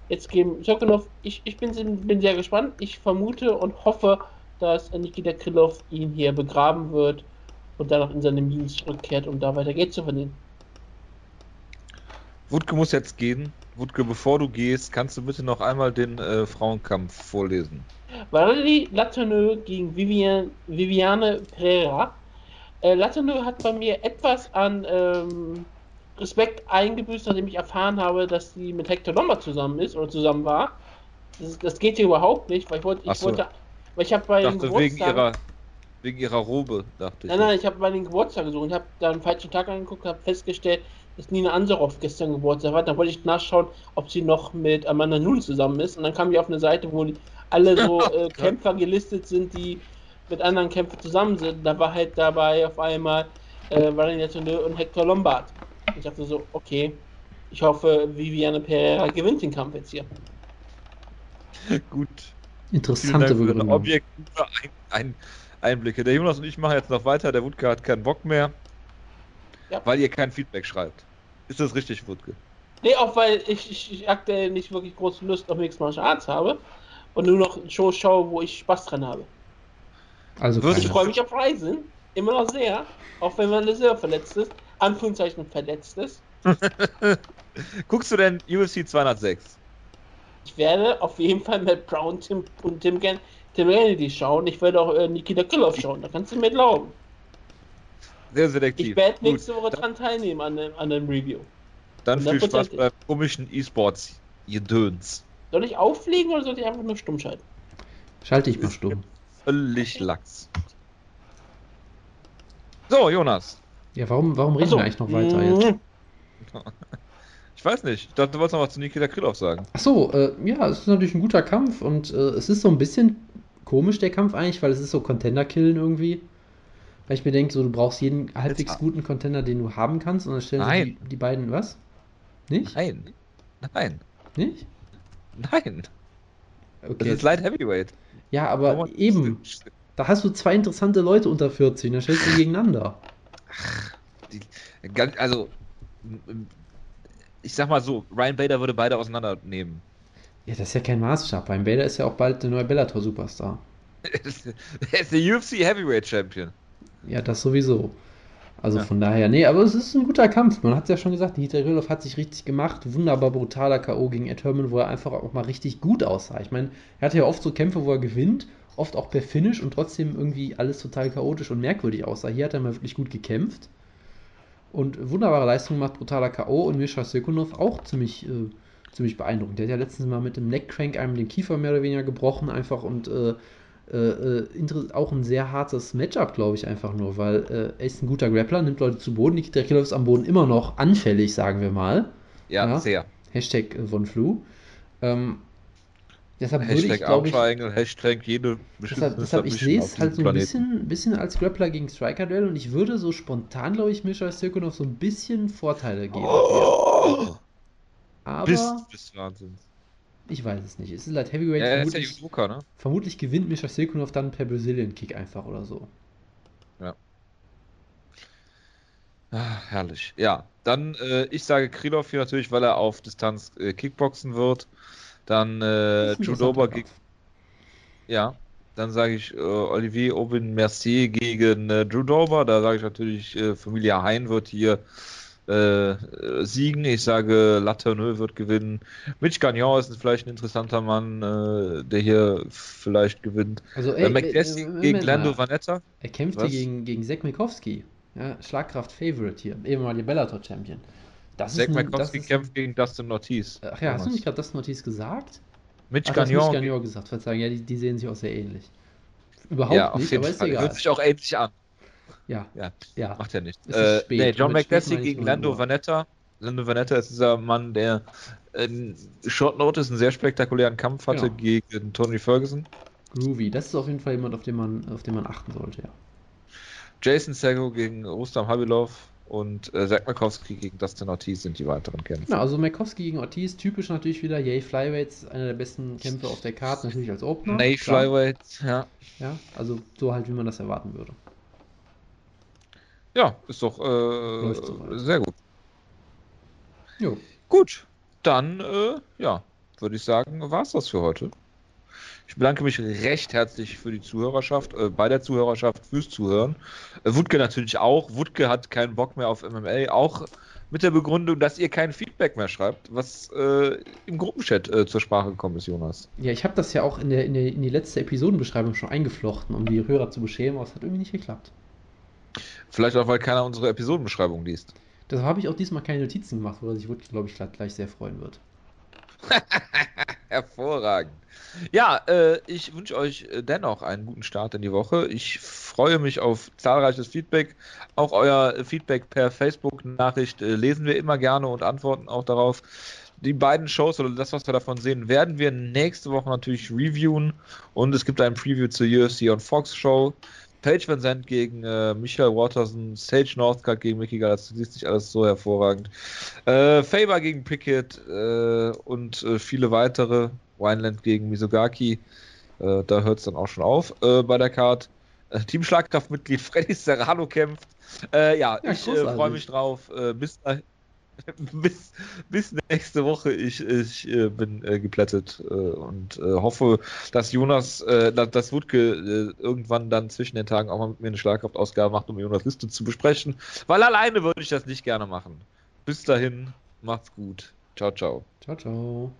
Jetzt gegen Sokolov. Ich, ich bin, bin sehr gespannt. Ich vermute und hoffe, dass Nikita Krylov ihn hier begraben wird und danach in seine Minen zurückkehrt, um da weiter Geld zu verdienen. Wutke muss jetzt gehen. Wutke, bevor du gehst, kannst du bitte noch einmal den äh, Frauenkampf vorlesen. Valerie Latourneux gegen Vivian, Viviane Pereira. Äh, Latourneux hat bei mir etwas an ähm, Respekt eingebüßt, nachdem ich erfahren habe, dass sie mit Hector Lombard zusammen ist oder zusammen war. Das, das geht hier überhaupt nicht, weil ich wollte, ich so. wollte, weil ich habe bei dachte, wegen Geburtstagen- ihrer, wegen ihrer Robe, dachte ich. Nein, nein, ich habe bei den Geburtstag gesucht und habe da einen falschen Tag angeguckt habe festgestellt, dass Nina Ansaroff gestern Geburtstag hat. Dann wollte ich nachschauen, ob sie noch mit Amanda Nun zusammen ist. Und dann kam ich auf eine Seite, wo alle so äh, Kämpfer gelistet sind, die mit anderen Kämpfern zusammen sind. Da war halt dabei auf einmal äh, Latourneux und Hector Lombard. Ich dachte so, okay, ich hoffe, Viviane Pereira gewinnt den Kampf jetzt hier. Gut. Interessante Begründung. objektive ein, ein, Einblicke. Der Jonas und ich machen jetzt noch weiter. Der Wutke hat keinen Bock mehr, Ja. weil ihr kein Feedback schreibt. Ist das richtig, Wutke? Nee, auch weil ich, ich, ich aktuell nicht wirklich große Lust auf Mixed Martial Arts habe und nur noch Shows schaue, wo ich Spaß dran habe. Also Ich freue mich auf Reisen, immer noch sehr, auch wenn man sehr verletzt ist, Anführungszeichen verletzt ist. Guckst du denn UFC 206? Ich werde auf jeden Fall Matt Brown Tim, und Tim, Gan Tim Kennedy schauen. Ich werde auch äh, Nikita Krylov schauen, da kannst du mir glauben. Sehr selektiv. Ich werde Gut, nächste Woche dann, dran teilnehmen an dem, an dem Review. dann viel Spaß 100%. beim komischen E-Sports. Ihr Döns. Soll ich auflegen oder soll ich einfach nur stumm schalten? Schalte ich mal stumm. Völlig Lachs. So, Jonas. Ja, warum, warum reden Achso. wir eigentlich noch weiter jetzt? Mm. Ich weiß nicht. Ich dachte, du wolltest noch was zu Nikita Krylov sagen. Achso, äh, ja, es ist natürlich ein guter Kampf und äh, es ist so ein bisschen komisch, der Kampf eigentlich, weil es ist so Contender-Killen irgendwie. Weil ich mir denke, so, du brauchst jeden halbwegs guten Contender, den du haben kannst und dann stellen Nein. die, die beiden, was? Nicht? Nein. Nein. Nicht? Nein. Das Okay. ist Light Heavyweight. Ja, aber eben, da hast du zwei interessante Leute unter 40, dann stellst du die gegeneinander. Die, also, ich sag mal so, Ryan Bader würde beide auseinandernehmen. Ja, das ist ja kein Maßstab. Beim Bader ist ja auch bald der neue Bellator-Superstar. er ist der UFC Heavyweight Champion. Ja, das sowieso. Also Ja. von daher, nee, aber es ist ein guter Kampf. Man hat es ja schon gesagt, Nikita Krylov hat sich richtig gemacht. Wunderbar brutaler K.O. gegen Ed Herman, wo er einfach auch mal richtig gut aussah. Ich meine, er hatte ja oft so Kämpfe, wo er gewinnt, oft auch per Finish und trotzdem irgendwie alles total chaotisch und merkwürdig aussah. Hier hat er mal wirklich gut gekämpft. Und wunderbare Leistung macht brutaler K.O. und Misha Sekunov auch ziemlich, äh, ziemlich beeindruckend. Der hat ja letztens mal mit dem Neckcrank einem den Kiefer mehr oder weniger gebrochen, einfach und äh, äh, äh, auch ein sehr hartes Matchup, glaube ich, einfach nur, weil äh, er ist ein guter Grappler, nimmt Leute zu Boden. Nikita Krylov ist am Boden immer noch anfällig, sagen wir mal. Ja, Ja. sehr. Hashtag äh, Von Flu. Ähm, deshalb würde ich, Hashtag glaube ich, Hashtag jede deshalb, deshalb ich sehe es halt so ein bisschen, bisschen als Grappler gegen Striker-Duell und ich würde so spontan, glaube ich, Misha Sirkunov so ein bisschen Vorteile geben. Oh, Aber bis, bis Wahnsinn. ich weiß es nicht. Es ist halt Heavyweight, Ja, er ist ja vermutlich, Judoka, ne? vermutlich gewinnt Misha Sirkunov dann per Brazilian Kick einfach oder so. Ah, herrlich. Ja, dann, äh, ich sage Krylov hier natürlich, weil er auf Distanz äh, Kickboxen wird. Dann äh, Judoba interessanter gegen, ja, dann sage ich äh, Olivier Aubin Mercier gegen äh, Judoba. Da sage ich natürlich, äh, Familie Hein wird hier äh, äh, siegen. Ich sage, Laterneux wird gewinnen. Mitch Gagnon ist vielleicht ein interessanter Mann, äh, der hier vielleicht gewinnt. Also, Äh, ey, McDessie äh, gegen. Lando Vanetta. Er kämpft Was? hier gegen, gegen Zack Mikowski. Ja, Schlagkraft-Favorite hier. Ehemaliger Bellator-Champion. Das ist das ist- kämpft gegen Dustin Ortiz. Ach ja, hast du nicht gerade das Notiz gesagt? Mitch Ach, Gagnon. nicht Gagnon gesagt. Verzeihung, ja, die, die sehen sich auch sehr ähnlich. Überhaupt ja, auf nicht, jeden aber ist Fall. egal. Hört sich auch ähnlich an. Ja, Ja, ja. macht ja nichts. Ist Äh, nee, John McDessie gegen 0 Lando. Vanetta. Lando Vanetta ist dieser Mann, der in Short Notice einen sehr spektakulären Kampf hatte Ja. gegen Tony Ferguson. Groovy. Das ist auf jeden Fall jemand, auf den man, auf den man achten sollte, ja. Jason Sego gegen Rustam Habilov und äh, Zack Mikowski gegen Dustin Ortiz sind die weiteren Kämpfe. Genau, also Mikowski gegen Ortiz, typisch natürlich wieder. Yay Flyweights, einer der besten Kämpfe auf der Karte, natürlich als Opener. Nay klar. Flyweight, ja. Ja, also so halt, wie man das erwarten würde. Ja, ist doch äh, sehr gut. Jo. Gut, dann, äh, ja, würde ich sagen, war es das für heute. Ich bedanke mich recht herzlich für die Zuhörerschaft, äh, bei der Zuhörerschaft fürs Zuhören. Äh, Wutke natürlich auch. Wutke hat keinen Bock mehr auf MMA, auch mit der Begründung, dass ihr kein Feedback mehr schreibt, was äh, im Gruppenchat äh, zur Sprache gekommen ist, Jonas. Ja, ich habe das ja auch in, der, in, der, in die letzte Episodenbeschreibung schon eingeflochten, um die Hörer zu beschämen, aber es hat irgendwie nicht geklappt. Vielleicht auch, weil keiner unsere Episodenbeschreibung liest. Deshalb habe ich auch diesmal keine Notizen gemacht, worüber sich Wood, glaube ich, gleich sehr freuen wird. Hervorragend. Ja, äh, ich wünsche euch äh, dennoch einen guten Start in die Woche. Ich freue mich auf zahlreiches Feedback. Auch euer Feedback per Facebook-Nachricht äh, lesen wir immer gerne und antworten auch darauf. Die beiden Shows oder das, was wir davon sehen, werden wir nächste Woche natürlich reviewen. Und es gibt ein Preview zur UFC on Fox Show. Paige Van Zandt gegen äh, Michael Watterson, Sage Northcutt gegen Mickey Gall, das liest sich alles so hervorragend. Äh, Faber gegen Pickett äh, und äh, viele weitere. Wineland gegen Misogaki. Äh, da hört es dann auch schon auf äh, bei der Card. Team Schlagkraftmitglied Freddy Serrano kämpft. Äh, ja, Ja, ich freue mich drauf. Bis, dahin- bis, bis nächste Woche. Ich, ich äh, bin äh, geplättet äh, und äh, hoffe, dass Jonas, äh, dass, dass Wutke äh, irgendwann dann zwischen den Tagen auch mal mit mir eine Schlagkraftausgabe macht, um Jonas Liste zu besprechen. Weil alleine würde ich das nicht gerne machen. Bis dahin, macht's gut. Ciao, ciao. Ciao, ciao.